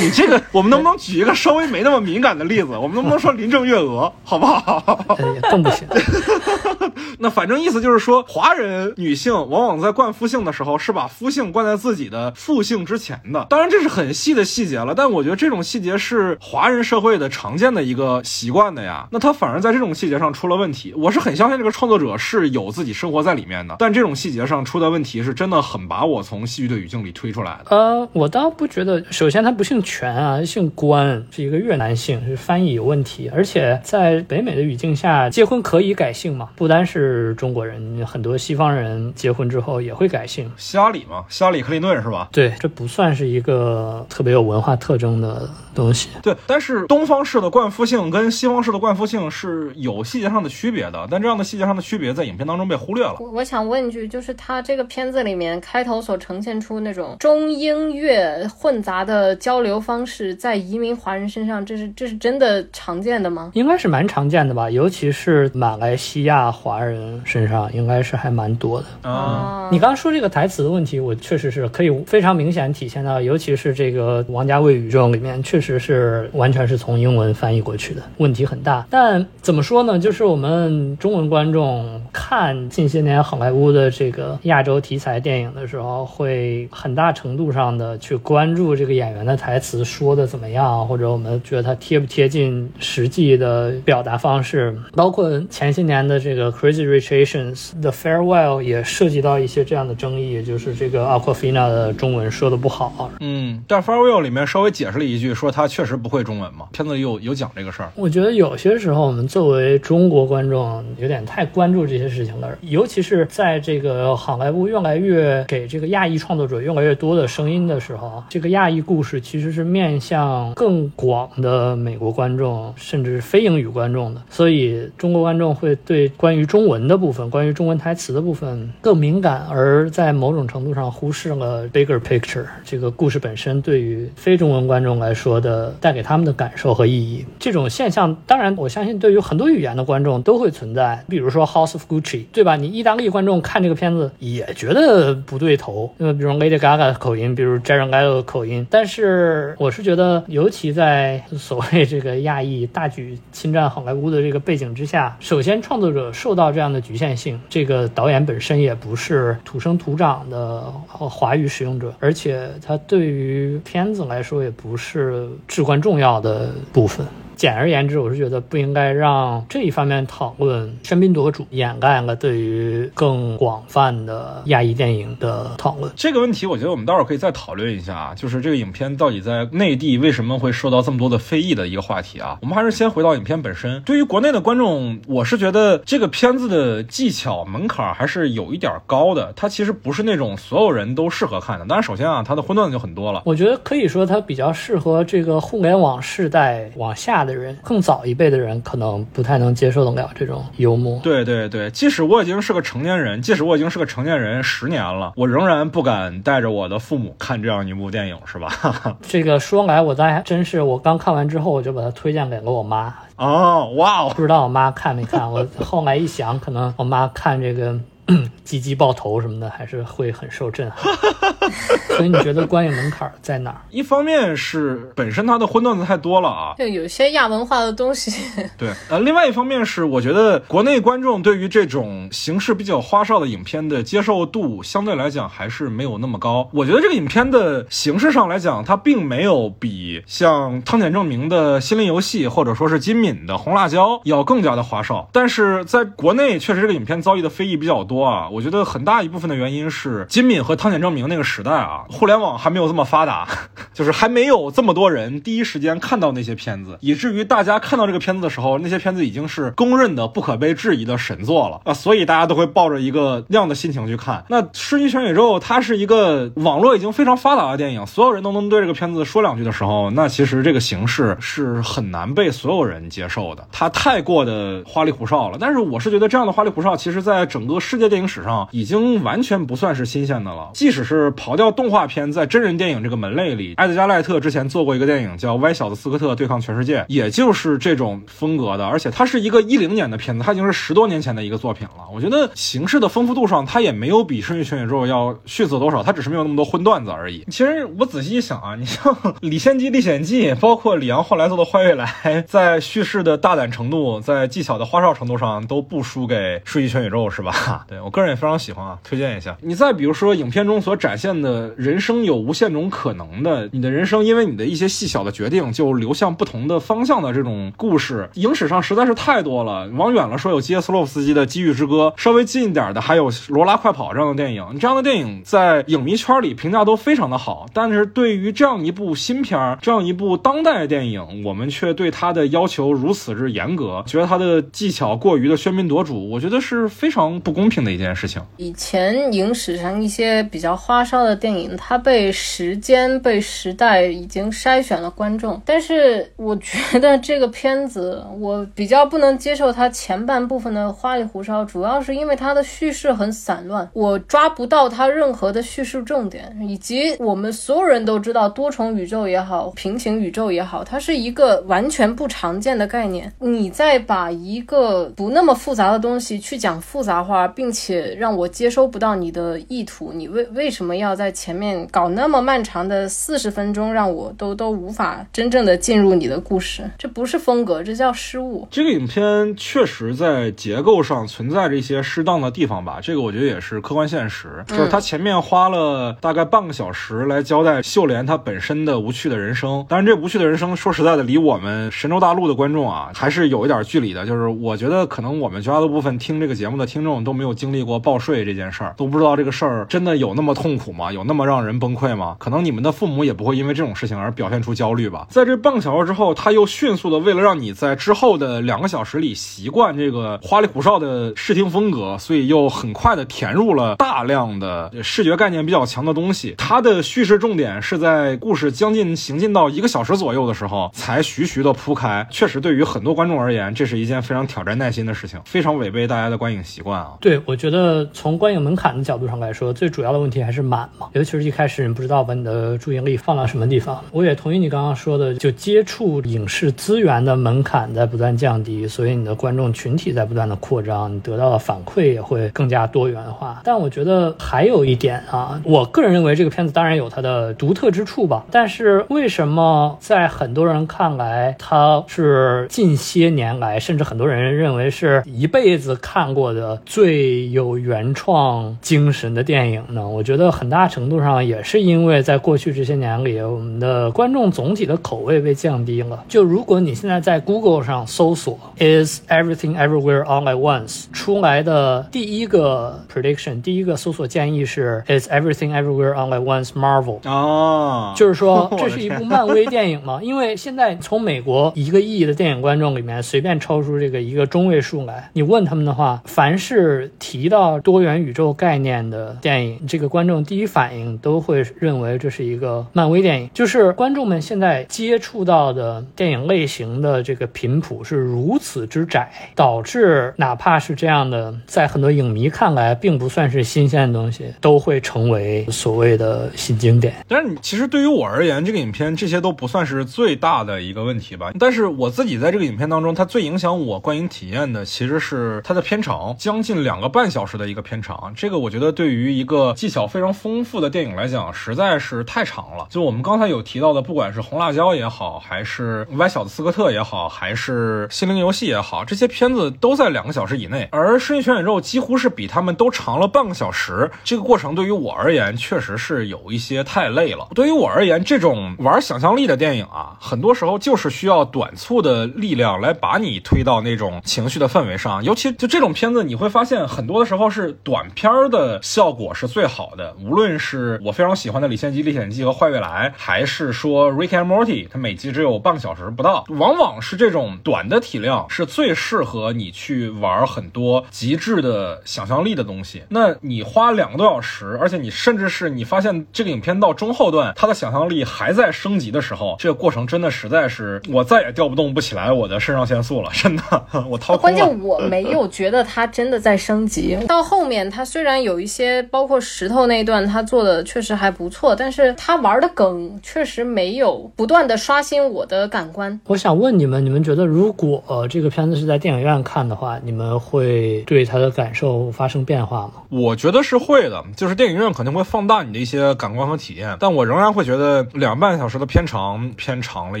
Speaker 2: 你这个，我们能不能举一个稍微没那么敏感的例子？我们能不能说林郑月娥，好不好？
Speaker 1: 更不行。
Speaker 2: 那反正意思就是说，华人女性往往在冠夫姓的时候，是把夫姓冠在自己的父姓之前的。当然这是很细的细节了，但我觉得这种细节是华人社会的常见的一个习惯的呀。那他反而在这种细节上出了问题。我是很相信这个创作者是有自己生活在里面的，但这种细节上出的问题是真的很把我从戏剧的语境里推出来的。
Speaker 1: 呃，我倒不觉得，首先他不姓权啊，姓关，是一个越南姓，是翻译有问题，而且在北美的语境下，结婚可以改姓嘛？不单是中国人，很多西方人结婚之后也会改姓。
Speaker 2: 希拉里嘛，希拉里克林顿是吧？
Speaker 1: 对，这不算是一个特别有文化特征的东西。
Speaker 2: 对，但是东方式的冠夫姓跟西方式的冠夫姓是有细节上的区别的，但这样的细节上的区别在影片当中被忽略了。
Speaker 3: 我我想问一句，就是他这个片子里面开头所呈现出那种中英越混杂的交流方式，在移民华人身上，这是这是真的常见的吗？
Speaker 1: 应该是蛮常见的吧，尤其是马来西亚华人身上，应该是还蛮多的。
Speaker 2: 啊，
Speaker 1: 你刚刚说这个台词的问题，我确实是可以非常明显体现到，尤其是这个王家卫宇宙里面，确实是完全是从英文翻译过去的，问题很大。但怎么说呢？就是我们中文观众看近些年好莱坞的这个亚洲题材电影的时候，会很大程度上的去关注这个演员的台词说的怎么样，或者我们觉得他贴不贴近实际的表达方式。包括前些年的这个 Crazy Rich Asians 的 Farewell 也涉及到一些这样的争议，就是这个 Aquafina 的中文说的不好。
Speaker 2: 嗯，但 Farewell 里面稍微解释了一句，说他确实不会中文嘛。片子有有讲这个事儿。
Speaker 1: 我觉得有些时候我们作为中国观众有点太关注这些事情了，尤其是在这个好莱坞越来越给这个亚裔创作者越来越多的声音的时候，这个亚裔故事其实是面向更广的美国观众，甚至是非英语观众的，所以中国观观众会对关于中文的部分、关于中文台词的部分更敏感，而在某种程度上忽视了 bigger picture 这个故事本身对于非中文观众来说的带给他们的感受和意义。这种现象，当然我相信对于很多语言的观众都会存在，比如说 House of Gucci，对吧？你意大利观众看这个片子也觉得不对头，那么比如 Lady Gaga 的口音，比如 Jared Leto 的口音，但是我是觉得，尤其在所谓这个亚裔大举侵占好莱坞的这个背景之下，首先创作者受到这样的局限性，这个导演本身也不是土生土长的华语使用者，而且他对于片子来说也不是至关重要的部分。简而言之，我是觉得不应该让这一方面讨论喧宾夺主，掩盖了对于更广泛的亚裔电影的讨论。
Speaker 2: 这个问题，我觉得我们待会儿可以再讨论一下啊，就是这个影片到底在内地为什么会受到这么多的非议的一个话题啊。我们还是先回到影片本身。对于国内的观众，我是觉得这个片子的技巧门槛还是有一点高的，它其实不是那种所有人都适合看的。当然，首先啊，它的混乱就很多了。
Speaker 1: 我觉得可以说它比较适合这个互联网世代往下。的人更早一辈的人可能不太能接受得了这种幽默。
Speaker 2: 对对对，即使我已经是个成年人，即使我已经是个成年人十年了，我仍然不敢带着我的父母看这样一部电影，是吧？
Speaker 1: 这个说来，我倒还真是，我刚看完之后，我就把它推荐给了我妈。
Speaker 2: 哦，哇哦！
Speaker 1: 不知道我妈看没看？我后来一想，可能我妈看这个。鸡鸡爆头什么的，还是会很受震撼。所以你觉得观影门槛在哪儿？
Speaker 2: 一方面是本身它的荤段子太多了啊，
Speaker 3: 就有些亚文化的东西。
Speaker 2: 对，呃，另外一方面是我觉得国内观众对于这种形式比较花哨的影片的接受度相对来讲还是没有那么高。我觉得这个影片的形式上来讲，它并没有比像汤浅证明的《心灵游戏》或者说是金敏的《红辣椒》要更加的花哨。但是在国内，确实这个影片遭遇的非议比较多啊。我觉得很大一部分的原因是金敏和汤浅证明那个时代啊，互联网还没有这么发达，就是还没有这么多人第一时间看到那些片子，以至于大家看到这个片子的时候，那些片子已经是公认的不可被质疑的神作了啊，所以大家都会抱着一个那样的心情去看。那《世纪全宇宙》它是一个网络已经非常发达的电影，所有人都能对这个片子说两句的时候，那其实这个形式是很难被所有人接受的，它太过的花里胡哨了。但是我是觉得这样的花里胡哨，其实在整个世界电影史上已经完全不算是新鲜的了。即使是刨掉动画片，在真人电影这个门类里，埃德加·赖特之前做过一个电影叫《歪小子斯科特对抗全世界》，也就是这种风格的，而且它是一个一零年的片子，它已经是十多年前的一个作品了。我觉得形式的丰富度上，它也没有比《瞬息全宇宙》要逊色多少，它只是没有那么多荤段子而已。其实我仔细一想啊，你像《李献计历险记》，包括李阳后来做的《坏未来》，在叙事的大胆程度，在技巧的花哨程度上，都不输给《瞬息全宇宙》，是吧？对我个人也非常喜欢啊，推荐一下。你再比如说，影片中所展现的人生有无限种可能的，你的人生因为你的一些细小的决定就流向不同的方向的这种故事，影史上实在是太多了。往远了说，有基耶斯洛夫斯基的《机遇之歌》，稍微近一点的还有《罗拉快跑》这样的电影。这样的电影在影迷圈里评价都非常的好，但是对于这样一部新片儿，这样一部当代电影，我们却对它的要求如此之严格，觉得它的技巧过于的喧宾夺主，我觉得是非常不公平的一件事情。
Speaker 3: 以前影史上一些比较花哨的电影，它被时间、被时代已经筛选了观众。但是我觉得这个片子，我比较不能接受它前半部分的花里胡哨，主要是因为它的叙事很散乱，我抓不到它任何的叙事重点，以及我们所有人都知道多重宇宙也好，平行宇宙也好，它是一个完全不常见的概念。你再把一个不那么复杂的东西去讲复杂化，并且让我接收不到你的意图，你为为什么要在前面搞那么漫长的四十分钟，让我都都无法真正的进入你的故事？这不是风格，这叫失误。
Speaker 2: 这个影片确实在结构上存在着一些适当的地方吧，这个我觉得也是客观现实。就是他前面花了大概半个小时来交代秀莲她本身的无趣的人生，但是这无趣的人生说实在的，离我们神州大陆的观众啊还是有一点距离的。就是我觉得可能我们绝大部分听这个节目的听众都没有经历过报税这件事儿，都不知道这个事儿真的有那么痛苦吗？有那么让人崩溃吗？可能你们的父母也不会因为这种事情而表现出焦虑吧。在这半个小时之后，他又迅速的为了让你在之后的两个小时里习惯这个花里胡哨的视听风格，所以又很快的填入了大量的视觉概念比较强的东西。它的叙事重点是在故事将近行进到一个小时左右的时候才徐徐的铺开。确实，对于很多观众而言，这是一件非常挑战耐心的事情，非常违背大家的观影习惯啊。
Speaker 1: 对，我觉得从观影门槛的角度上来说，最主要的问题还是满嘛，尤其是一开始你不知道把你的注意力放到什么地方。我也同意你刚刚说的，就接触影视资源的门槛在不断降低，所以你的观众群体在不断的扩张，你得到的反馈也会更加多元化。但我觉得还有一点啊，我个人认为这个片子当然有它的独特之处吧，但是为什么在很多人看来它是近些年来，甚至很多人认为是一辈子看过的最有原创精神的电影呢？我觉得很大程度上也是因为在过去这些年里，我们的观众总体的口味被降低了。就如果你现在在 Google 上搜索 “Is Everything Everywhere All at Once”，出来的第一个 prediction，第一个搜索建议是 “Is Everything Everywhere All at Once Marvel”。
Speaker 2: 哦，
Speaker 1: 就是说，这是一部漫威电影嘛？因为现在从美国一个亿的电影观众里面随便抽出这个一个中位数来，你问他们的话，凡是提到多元宇宙概念的电影，这个观众第一反应都会认为这是一个漫威电影。就是观众们现在接触到的电影类型的这个频谱是如此之窄，导致哪怕是这样的，在很多影迷看来并不算是新鲜的东西，都会成为所谓的新经典。
Speaker 2: 但是其实对于我而言，这个影片这些都不算是最大的一个问题吧。但是我自己在这个影片当中，它最影响我观影体验的其实是它的片长，将近两个半半小时的一个片长，这个我觉得对于一个技巧非常丰富的电影来讲，实在是太长了。就我们刚才有提到的，不管是红辣椒也好，还是歪小子斯科特也好，还是心灵游戏也好，这些片子都在两个小时以内，而《瞬息全宇宙》几乎是比他们都长了半个小时。这个过程对于我而言，确实是有一些太累了。对于我而言，这种玩想象力的电影啊，很多时候就是需要短促的力量来把你推到那种情绪的氛围上。尤其就这种片子，你会发现很多的时候是短片的效果是最好的。无论是我非常喜欢的《李献基历险记》和《坏未来》，还是说《Rick and Morty》，它每集只有半个小时不到，往往是这种短的体量是最适合你去玩很多极致的想象力的东西。那你花两个多小时，而且你甚至是你发现这个影片到中后段，它的想象力还在升级的时候，这个过程真的实在是我再也调不动不起来我的肾上腺素了，真的，我掏空
Speaker 3: 关。键我没有觉得它真的在升级。到后面，他虽然有一些，包括石头那一段，他做的确实还不错，但是他玩的梗确实没有不断的刷新我的感官。
Speaker 1: 我想问你们，你们觉得如果、呃、这个片子是在电影院看的话，你们会对他的感受发生变化吗？
Speaker 2: 我觉得是会的，就是电影院肯定会放大你的一些感官和体验，但我仍然会觉得两半小时的片长偏长了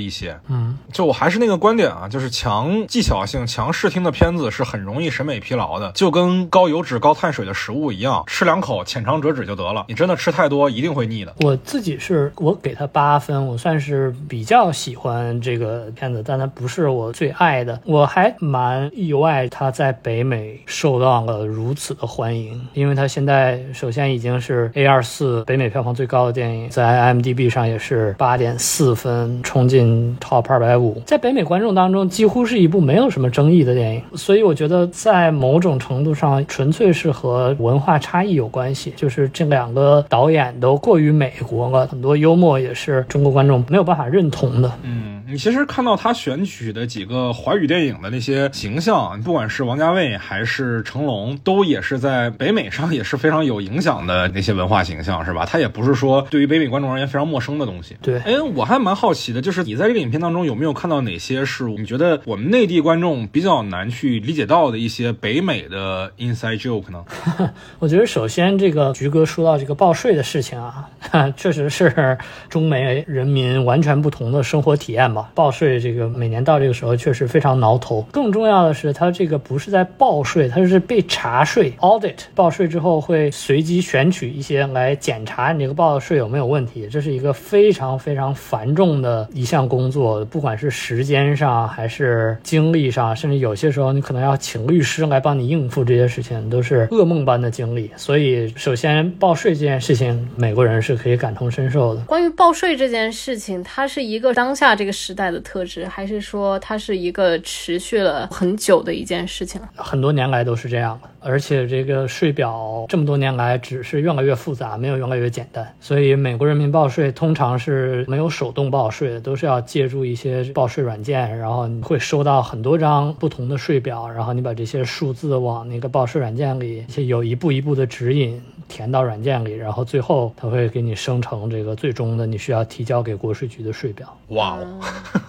Speaker 2: 一些。
Speaker 1: 嗯，
Speaker 2: 就我还是那个观点啊，就是强技巧性、强视听的片子是很容易审美疲劳的，就跟高高油脂、高碳水的食物一样，吃两口浅尝辄止就得了。你真的吃太多，一定会腻的。
Speaker 1: 我自己是我给它八分，我算是比较喜欢这个片子，但它不是我最爱的。我还蛮意外，它在北美受到了如此的欢迎，因为它现在首先已经是 A 二四北美票房最高的电影，在 IMDB 上也是八点四分，冲进 Top 二百五，在北美观众当中几乎是一部没有什么争议的电影。所以我觉得在某种程度上，纯粹是和文化差异有关系，就是这两个导演都过于美国了，很多幽默也是中国观众没有办法认同的。
Speaker 2: 嗯，你其实看到他选取的几个华语电影的那些形象，不管是王家卫还是成龙，都也是在北美上也是非常有影响的那些文化形象，是吧？他也不是说对于北美观众而言非常陌生的东西。
Speaker 1: 对，
Speaker 2: 哎，我还蛮好奇的，就是你在这个影片当中有没有看到哪些是你觉得我们内地观众比较难去理解到的一些北美的 inside joke 呢？
Speaker 1: 我觉得首先这个菊哥说到这个报税的事情啊，确实是中美人民完全不同的生活体验吧。报税这个每年到这个时候确实非常挠头。更重要的是，它这个不是在报税，它是被查税 audit。报税之后会随机选取一些来检查你这个报的税有没有问题，这是一个非常非常繁重的一项工作，不管是时间上还是精力上，甚至有些时候你可能要请律师来帮你应付这些事情，都是噩梦般的经历。所以，首先报税这件事情，美国人是可以感同身受的。
Speaker 3: 关于报税这件事情，它是一个当下这个时时代的特质，还是说它是一个持续了很久的一件事情？
Speaker 1: 很多年来都是这样，而且这个税表这么多年来只是越来越复杂，没有越来越简单。所以美国人民报税通常是没有手动报税的，都是要借助一些报税软件，然后你会收到很多张不同的税表，然后你把这些数字往那个报税软件里，有一步一步的指引填到软件里，然后最后它会给你生成这个最终的你需要提交给国税局的税表。
Speaker 2: 哇哦，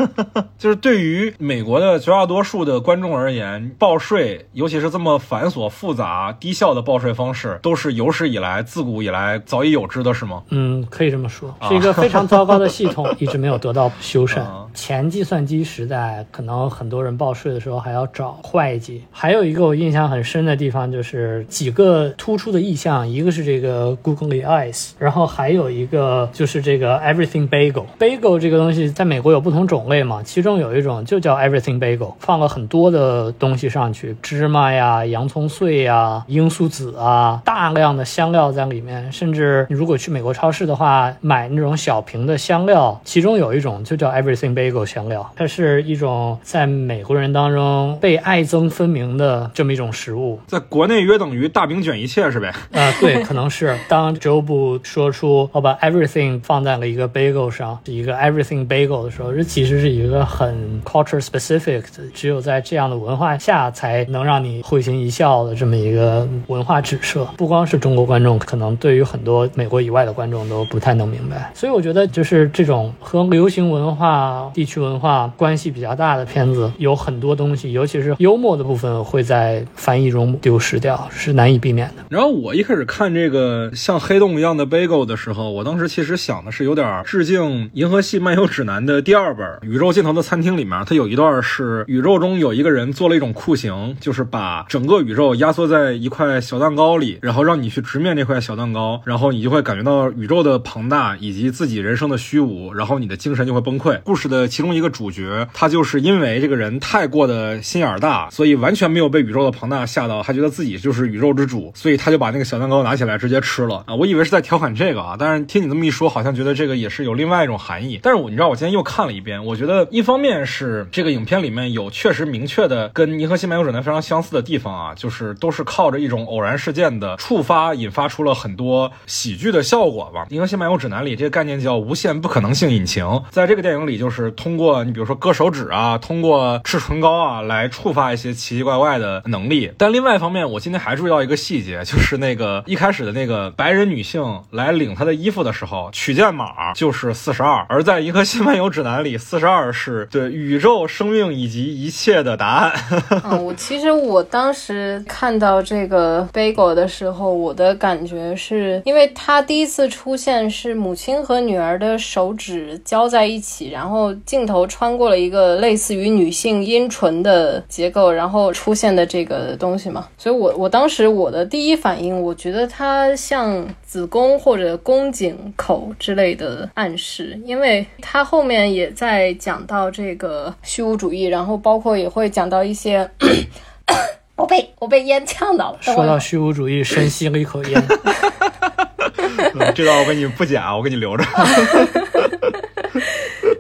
Speaker 2: 就是对于美国的绝大多数的观众而言，报税，尤其是这么繁琐、复杂、低效的报税方式，都是有史以来、自古以来早已有之的，是吗？
Speaker 1: 嗯，可以这么说，是一个非常糟糕的 系统，一直没有得到修缮。前计算机时代，可能很多人报税的时候还要找会计。还有一个我印象很深的地方，就是几个突出的意向，一个是这个 Googly Eyes，然后还有一个就是这个 Everything Bagel。Bagel 这个东西在美国有不同种类嘛，其中有一种就叫 Everything Bagel，放了很多的东西上去，芝麻呀、洋葱碎呀、罂粟籽啊，大量的香料在里面。甚至你如果去美国超市的话，买那种小瓶的香料，其中有一种就叫 Everything Bagel 香料，它是一种在美国人当中被爱憎分明的这么一种食物。
Speaker 2: 在国内约等于大饼卷一切是呗？
Speaker 1: 啊、对，可能是当 Joel 说出我把 everything 放在了一个 bagel 上，是一个 everything bagel 的时候，这其实是一个很 culture specific 的，只有在这样的文化下才能让你会心一笑的这么一个文化指涉。不光是中国观众，可能对于很多美国以外的观众都不太能明白。所以我觉得，就是这种和流行文化、地区文化关系比较大的片子，有很多东西，尤其是幽默的部分，会在翻译中丢失掉，是难以避免的。
Speaker 2: 然后我一开始看这个像黑洞一样的 bagel 的时候，我当时其实想的是有点致敬《银河系漫游指南》的第二本《宇宙尽头的餐厅》里面，它有一段是宇宙中有一个人做了一种酷刑，就是把整个宇宙压缩在一块小蛋糕里，然后让你去直面这块小蛋糕，然后你就会感觉到宇宙的庞大以及自己人生的虚无，然后你的精神就会崩溃。故事的其中一个主角，他就是因为这个人太过的心眼大，所以完全没有被宇宙的庞大吓到，他觉得自己就是宇宙之主，所以他就把那个小蛋糕拿起来直接吃了啊！我以为是在调侃这个啊，但是听你这么一说，好像觉得这个也是有另外一种含义。但是我你知道，我今天又看了一遍，我觉得一方面是这个影片里面有确实明确的跟《银河系漫游指南》非常相似的地方啊，就是都是靠着一种偶然事件的触发，引发出了很多喜剧的效果吧。《银河系漫游指南》里这个概念叫无限不可能性引擎，在这个电影里就是通过你比如说割手指啊，通过吃唇膏啊来触发一些奇奇怪怪的能力。但另外一方面，我今天还注意到一个细节，就是那个一开开始的那个白人女性来领她的衣服的时候，取件码就是四十二，而在《银河系漫游指南》里，四十二是对宇宙生命以及一切的答案。
Speaker 3: 嗯，我其实我当时看到这个 bagel 的时候，我的感觉是因为它第一次出现是母亲和女儿的手指交在一起，然后镜头穿过了一个类似于女性阴唇的结构，然后出现的这个东西嘛，所以我我当时我的第一反应，我觉得它像子宫或者宫颈口之类的暗示，因为它后面也在讲到这个虚无主义，然后包括也会讲到一些。我被我被烟呛到了。
Speaker 1: 说到虚无主义，深吸了一口烟。
Speaker 2: 这段我给你不剪，我给你留着。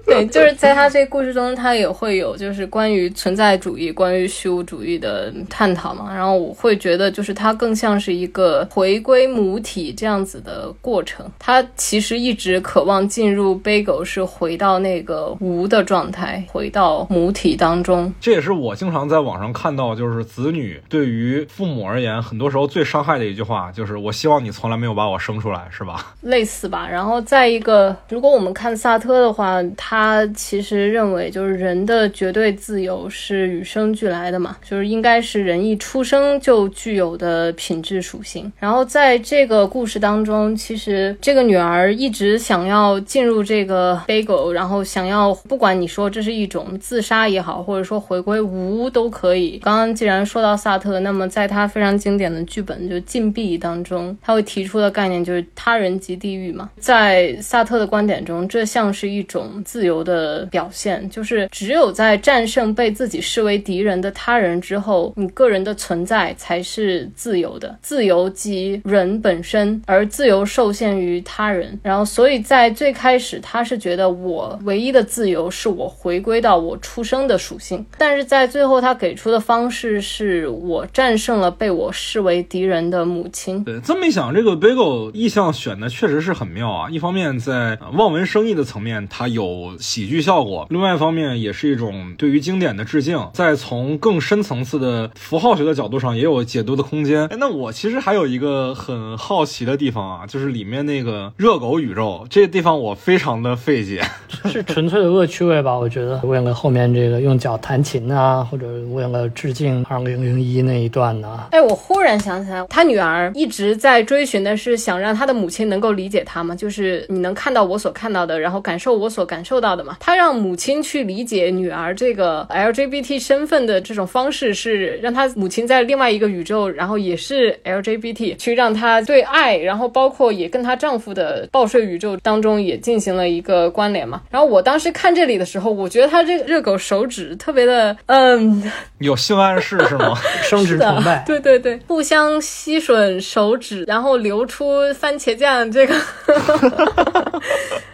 Speaker 3: 对，就是在他这个故事中，他也会有就是关于存在主义、关于虚无主义的探讨嘛。然后我会觉得，就是它更像是一个回归母体这样子的过程。他其实一直渴望进入 Bagel，是回到那个无的状态，回到母体当中。
Speaker 2: 这也是我经常在网上看到，就是子女对于父母而言，很多时候最伤害的一句话，就是“我希望你从来没有把我生出来”，是吧？
Speaker 3: 类似吧。然后再一个，如果我们看萨特的话，他。他其实认为，就是人的绝对自由是与生俱来的嘛，就是应该是人一出生就具有的品质属性。然后在这个故事当中，其实这个女儿一直想要进入这个 bagel，然后想要不管你说这是一种自杀也好，或者说回归无都可以。刚刚既然说到萨特，那么在他非常经典的剧本就《禁闭》当中，他会提出的概念就是他人即地狱嘛。在萨特的观点中，这像是一种自由。由的表现就是，只有在战胜被自己视为敌人的他人之后，你个人的存在才是自由的。自由即人本身，而自由受限于他人。然后，所以在最开始，他是觉得我唯一的自由是我回归到我出生的属性。但是在最后，他给出的方式是我战胜了被我视为敌人的母亲。
Speaker 2: 对，这么一想，这个 Bagel 意向选的确实是很妙啊。一方面，在望文生义的层面，它有。喜剧效果，另外一方面也是一种对于经典的致敬。再从更深层次的符号学的角度上，也有解读的空间。哎，那我其实还有一个很好奇的地方啊，就是里面那个热狗宇宙，这个地方我非常的费解，
Speaker 1: 是纯粹的恶趣味吧？我觉得为了后面这个用脚弹琴啊，或者为了致敬二零零一那一段呢？
Speaker 3: 哎，我忽然想起来，他女儿一直在追寻的是想让他的母亲能够理解他吗？就是你能看到我所看到的，然后感受我所感受到。的嘛，他让母亲去理解女儿这个 LGBT 身份的这种方式是让他母亲在另外一个宇宙，然后也是 LGBT，去让她对爱，然后包括也跟她丈夫的报税宇宙当中也进行了一个关联嘛。然后我当时看这里的时候，我觉得他这个热狗手指特别的，嗯，
Speaker 2: 有性暗示是吗？
Speaker 1: 生殖崇拜，
Speaker 3: 对对对，互相吸吮手指，然后流出番茄酱，这个。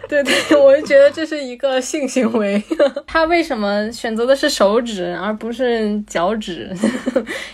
Speaker 3: 对 对，我就觉得这是一个性行为。他为什么选择的是手指而不是脚趾？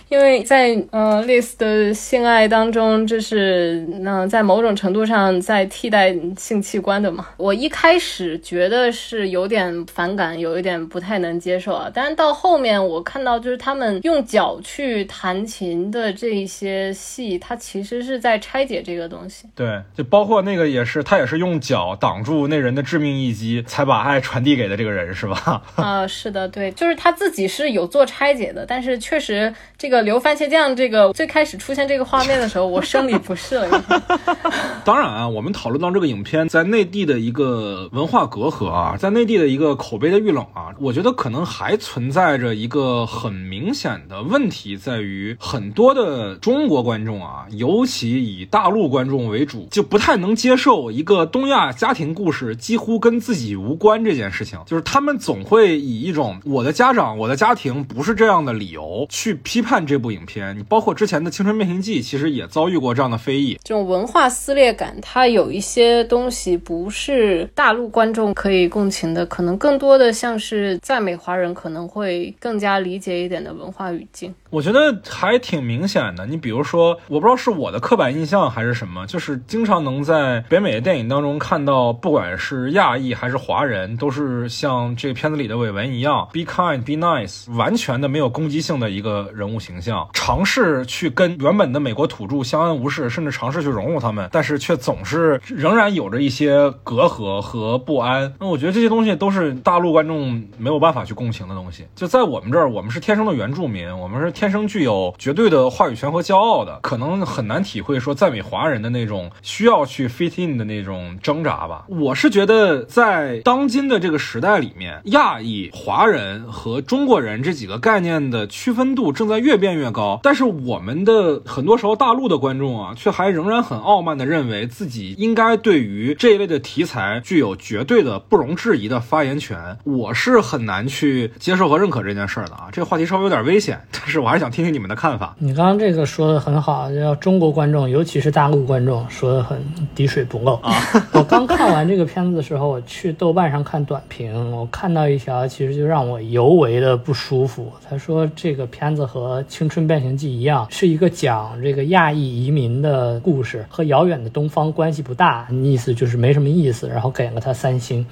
Speaker 3: 因为在呃 Liz 的性爱当中，这是那在某种程度上在替代性器官的嘛。我一开始觉得是有点反感，有一点不太能接受啊。但是到后面我看到就是他们用脚去弹琴的这一些戏，它其实是在拆解这个东西。
Speaker 2: 对，就包括那个也是，他也是用脚挡住那人的致命一击，才把爱传递给的这个人，是吧？
Speaker 3: 啊，是的，对，就是他自己是有做拆解的，但是确实这个流番茄酱这个最开始出现这个画面的时候，我生理不适了。
Speaker 2: 当然啊，我们讨论到这个影片在内地的一个文化隔阂啊，在内地的一个口碑的遇冷啊，我觉得可能还存在着一个很明显的问题，在于很多的中国观众啊，尤其以大陆观众为主，就不太能接受一个东亚家庭故事几乎跟自己无关这件事情，就是他们总会以一种我的家长、我的家庭不是这样的理由去批判这部影片。你包括之前的《青春变形记》，其实也遭遇过这样的非议。
Speaker 3: 这种文化撕裂感，它有一些东西不是大陆观众可以共情的，可能更多的像是在美华人可能会更加理解一点的文化语境。
Speaker 2: 我觉得还挺明显的。你比如说，我不知道是我的刻板印象还是什么，就是经常能在北美的电影当中看到，不管是亚裔还是华人，都是像这个片子里的伟文一样，be kind, be nice，完全的没有攻击性的一个人物形象，尝试去跟原本的美国土著相安无事，甚至尝试去融入他们，但是却总是仍然有着一些隔阂和不安。那我觉得这些东西都是大陆观众没有办法去共情的东西。就在我们这儿，我们是天生的原住民，我们是天生具有绝对的话语权和骄傲的，可能很难体会说在美华人的那种需要去 fit in 的那种挣扎吧。我是觉得在当今的这个时代里面，亚裔、华人和中国人这几个概念的区分度正在越变越高，但是我们的很多时候大陆的观众啊，却还仍然很傲慢的认为自己应该对于这一类的题材具有绝对的不容置疑的发言权。我是很难去接受和认可这件事儿的啊。这个话题稍微有点危险，但是我还是想听听你们的看法。
Speaker 1: 你刚刚这个说的很好，叫中国观众，尤其是大陆观众，说的很滴水不漏啊。我刚看完这个片子的时候，我去豆瓣上看短评，我看到一条，其实就让我尤为的不舒服。他说这个片子和《青春变形记》一样，是一个讲这个亚裔移民的故事，和遥远的东方关系不大，意思就是没什么意思，然后给了他三星。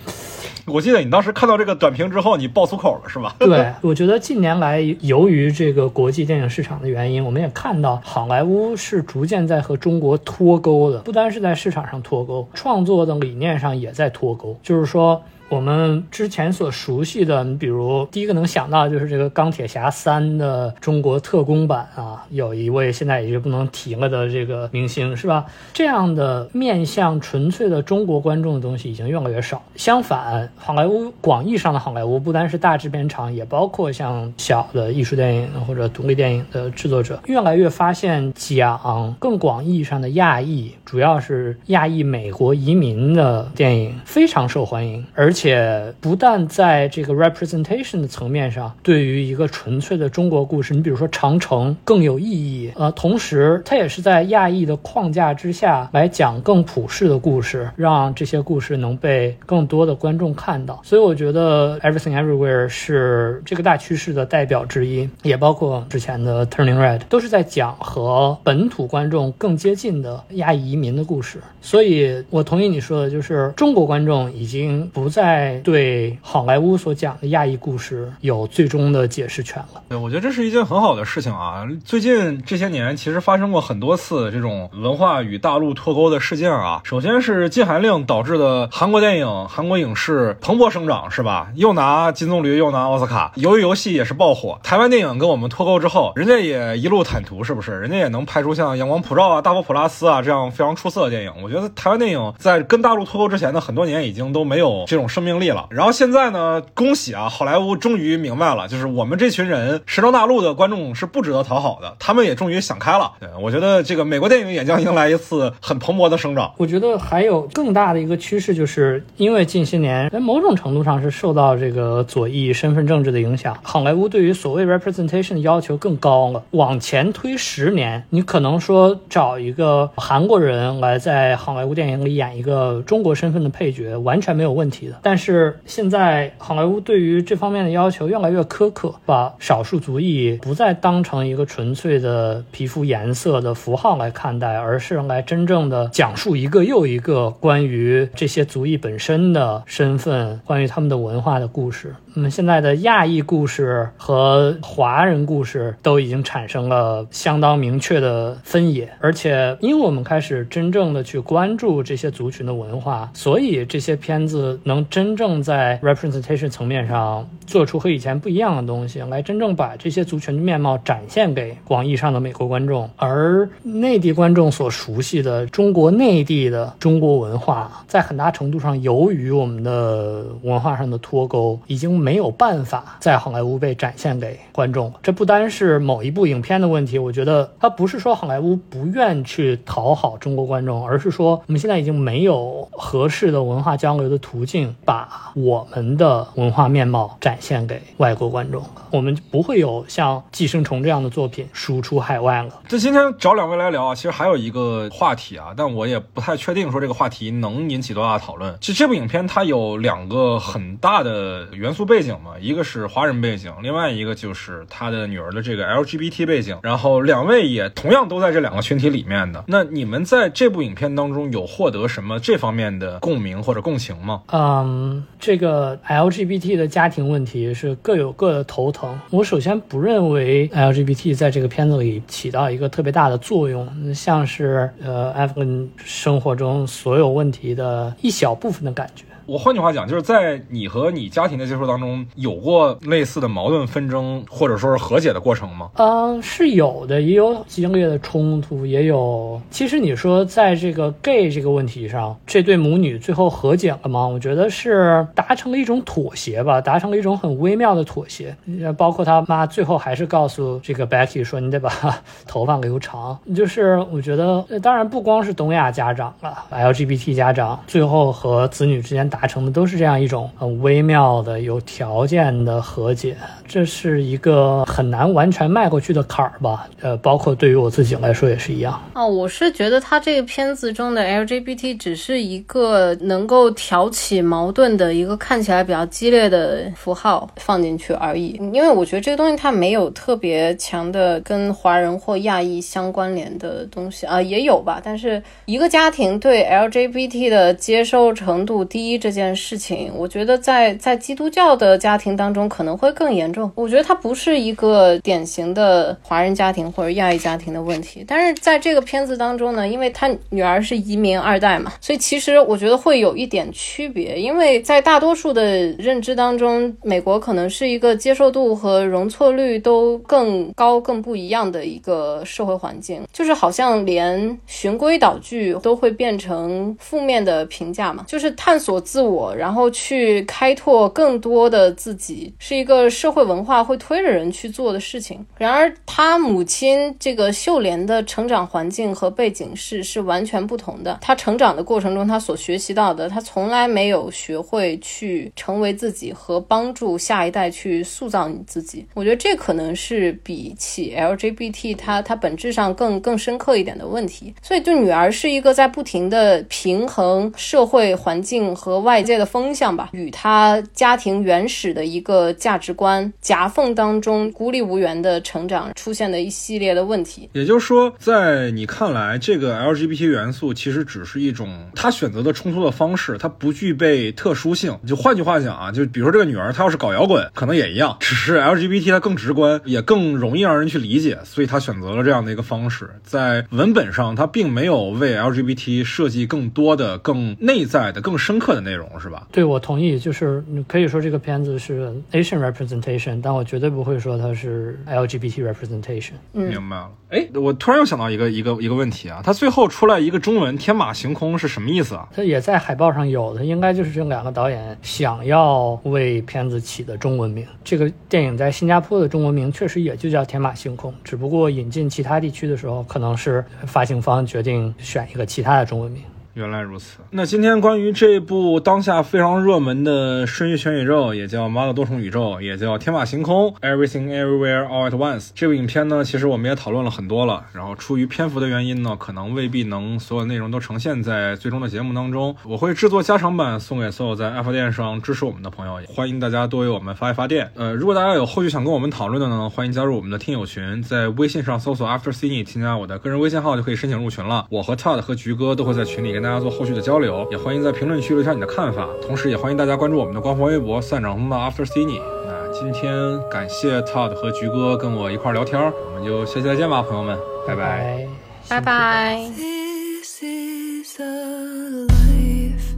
Speaker 2: 我记得你当时看到这个短评之后，你爆粗口了是吧？
Speaker 1: 对，我觉得近年来由于这个国际电影市场的原因，我们也看到好莱坞是逐渐在和中国脱钩的，不单是在市场上脱钩，创作的理念上也在脱钩。就是说，我们之前所熟悉的，你比如第一个能想到就是这个《钢铁侠三》的中国特工版啊，有一位现在也就不能提了的这个明星，是吧？这样的面向纯粹的中国观众的东西已经越来越少。相反，好莱坞广义上的好莱坞，不单是大制片厂，也包括像小的艺术电影或者独立电影的制作者，越来越发现讲更广义上的亚裔，主要是亚裔美国移民的电影非常受欢迎，而且且不但在这个 representation 的层面上，对于一个纯粹的中国故事，你比如说《长城》更有意义。呃，同时它也是在亚裔的框架之下来讲更普世的故事，让这些故事能被更多的观众看到。所以我觉得《Everything Everywhere》是这个大趋势的代表之一，也包括之前的《Turning Red》，都是在讲和本土观众更接近的亚裔移民的故事。所以我同意你说的，就是中国观众已经不再在对好莱坞所讲的亚裔故事有最终的解释权了。
Speaker 2: 对，我觉得这是一件很好的事情啊。最近这些年，其实发生过很多次这种文化与大陆脱钩的事件啊。首先是禁韩令导致的韩国电影、韩国影视蓬勃生长，是吧？又拿金棕榈，又拿奥斯卡，鱿鱼游戏也是爆火。台湾电影跟我们脱钩之后，人家也一路坦途，是不是？人家也能拍出像《阳光普照》啊、《大佛普拉斯》啊这样非常出色的电影。我觉得台湾电影在跟大陆脱钩之前的很多年，已经都没有这种生命力了。然后现在呢，恭喜啊，好莱坞终于明白了，就是我们这群人神州大陆的观众是不值得讨好的，他们也终于想开了。对我觉得这个美国电影也将迎来一次很蓬勃的生长。
Speaker 1: 我觉得还有更大的一个趋势，就是因为近些年在某种程度上是受到这个左翼身份政治的影响，好莱坞对于所谓 representation 的要求更高了。往前推十年，你可能说找一个韩国人来在好莱坞电影里演一个中国身份的配角，完全没有问题的。但是现在好莱坞对于这方面的要求越来越苛刻，把少数族裔不再当成一个纯粹的皮肤颜色的符号来看待，而是来真正的讲述一个又一个关于这些族裔本身的身份、关于他们的文化的故事。那么现在的亚裔故事和华人故事都已经产生了相当明确的分野，而且因为我们开始真正的去关注这些族群的文化，所以这些片子能真正在 representation 层面上做出和以前不一样的东西，来真正把这些族群的面貌展现给广义上的美国观众，而内地观众所熟悉的中国内地的中国文化，在很大程度上由于我们的文化上的脱钩，已经没有办法在好莱坞被展现给观众。这不单是某一部影片的问题，我觉得它不是说好莱坞不愿去讨好中国观众，而是说我们现在已经没有合适的文化交流的途径，把我们的文化面貌展现给外国观众。我们不会有像《寄生虫》这样的作品输出海外了。
Speaker 2: 这今天找两位来聊啊，其实还有一个话题啊，但我也不太确定说这个话题能引起多大的讨论。其实这部影片它有两个很大的元素背景嘛，一个是华人背景，另外一个就是他的女儿的这个 LGBT 背景。然后两位也同样都在这两个群体里面的。那你们在这部影片当中有获得什么这方面的共鸣或者共情吗？
Speaker 1: 嗯，这个 LGBT 的家庭问题是各有各的头疼。我首先不认为 LGBT 在这个片子里起到一个特别大的作用，像是呃 a f g a n 生活中所有问题的一小部分的感觉。
Speaker 2: 我换句话讲，就是在你和你家庭的接触当中，有过类似的矛盾纷争，或者说是和解的过程吗？
Speaker 1: 嗯，是有的，也有激烈的冲突，也有。其实你说在这个 gay 这个问题上，这对母女最后和解了吗？我觉得是达成了一种妥协吧，达成了一种很微妙的妥协。包括他妈最后还是告诉这个 Becky 说：“你得把 头发留长。”就是我觉得，当然不光是东亚家长了，LGBT 家长最后和子女之间达。成的都是这样一种很微妙的、有条件的和解，这是一个很难完全迈过去的坎儿吧？呃，包括对于我自己来说也是一样。
Speaker 3: 哦，我是觉得他这个片子中的 LGBT 只是一个能够挑起矛盾的一个看起来比较激烈的符号放进去而已。因为我觉得这个东西它没有特别强的跟华人或亚裔相关联的东西啊，也有吧。但是一个家庭对 LGBT 的接受程度低，这这件事情，我觉得在在基督教的家庭当中可能会更严重。我觉得它不是一个典型的华人家庭或者亚裔家庭的问题。但是在这个片子当中呢，因为他女儿是移民二代嘛，所以其实我觉得会有一点区别。因为在大多数的认知当中，美国可能是一个接受度和容错率都更高、更不一样的一个社会环境，就是好像连循规蹈矩都会变成负面的评价嘛，就是探索自。我，然后去开拓更多的自己，是一个社会文化会推着人去做的事情。然而，他母亲这个秀莲的成长环境和背景是是完全不同的。他成长的过程中，他所学习到的，他从来没有学会去成为自己和帮助下一代去塑造你自己。我觉得这可能是比起 LGBT，它它本质上更更深刻一点的问题。所以，就女儿是一个在不停的平衡社会环境和外。界的风向吧，与他家庭原始的一个价值观夹缝当中孤立无援的成长出现的一系列的问题。
Speaker 2: 也就是说，在你看来，这个 LGBT 元素其实只是一种他选择的冲突的方式，它不具备特殊性。就换句话讲啊，就比如说这个女儿，她要是搞摇滚，可能也一样，只是 LGBT 它更直观，也更容易让人去理解，所以她选择了这样的一个方式。在文本上，它并没有为 LGBT 设计更多的、更内在的、更深刻的那。内容，是吧？
Speaker 1: 对，我同意，就是你可以说这个片子是 Asian representation，但我绝对不会说它是 LGBT representation。
Speaker 2: 嗯明白了。哎，我突然又想到一个一个一个问题啊，它最后出来一个中文“天马行空”是什么意思啊？
Speaker 1: 它也在海报上有的，应该就是这两个导演想要为片子起的中文名。这个电影在新加坡的中文名确实也就叫“天马行空”，只不过引进其他地区的时候，可能是发行方决定选一个其他的中文名。
Speaker 2: 原来如此。那今天关于这部当下非常热门的瞬息全宇宙，也叫马可多重宇宙，也叫天马行空 （Everything Everywhere All at Once） 这部影片呢，其实我们也讨论了很多了。然后出于篇幅的原因呢，可能未必能所有内容都呈现在最终的节目当中。我会制作加长版送给所有在爱发电上支持我们的朋友，欢迎大家多为我们发一发电。呃，如果大家有后续想跟我们讨论的呢，欢迎加入我们的听友群，在微信上搜索 After Cine，添加我的个人微信号就可以申请入群了。我和 Todd 和菊哥都会在群里跟大家做后续的交流，也欢迎在评论区留下你的看法，同时也欢迎大家关注我们的官方微博“散场中的 After Cine”。那今天感谢 Todd 和菊哥跟我一块聊天，我们就下期再见吧，朋友们，拜拜。
Speaker 3: 拜拜。
Speaker 4: This is a life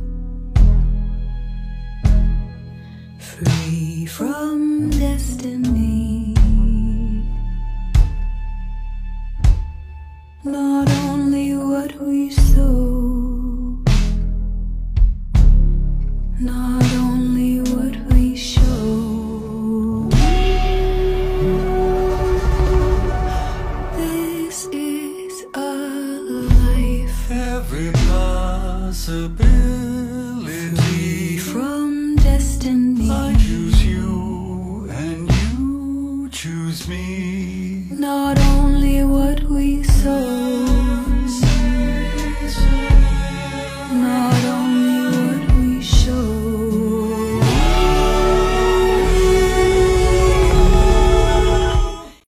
Speaker 4: free from destiny. Not only what we sow, No.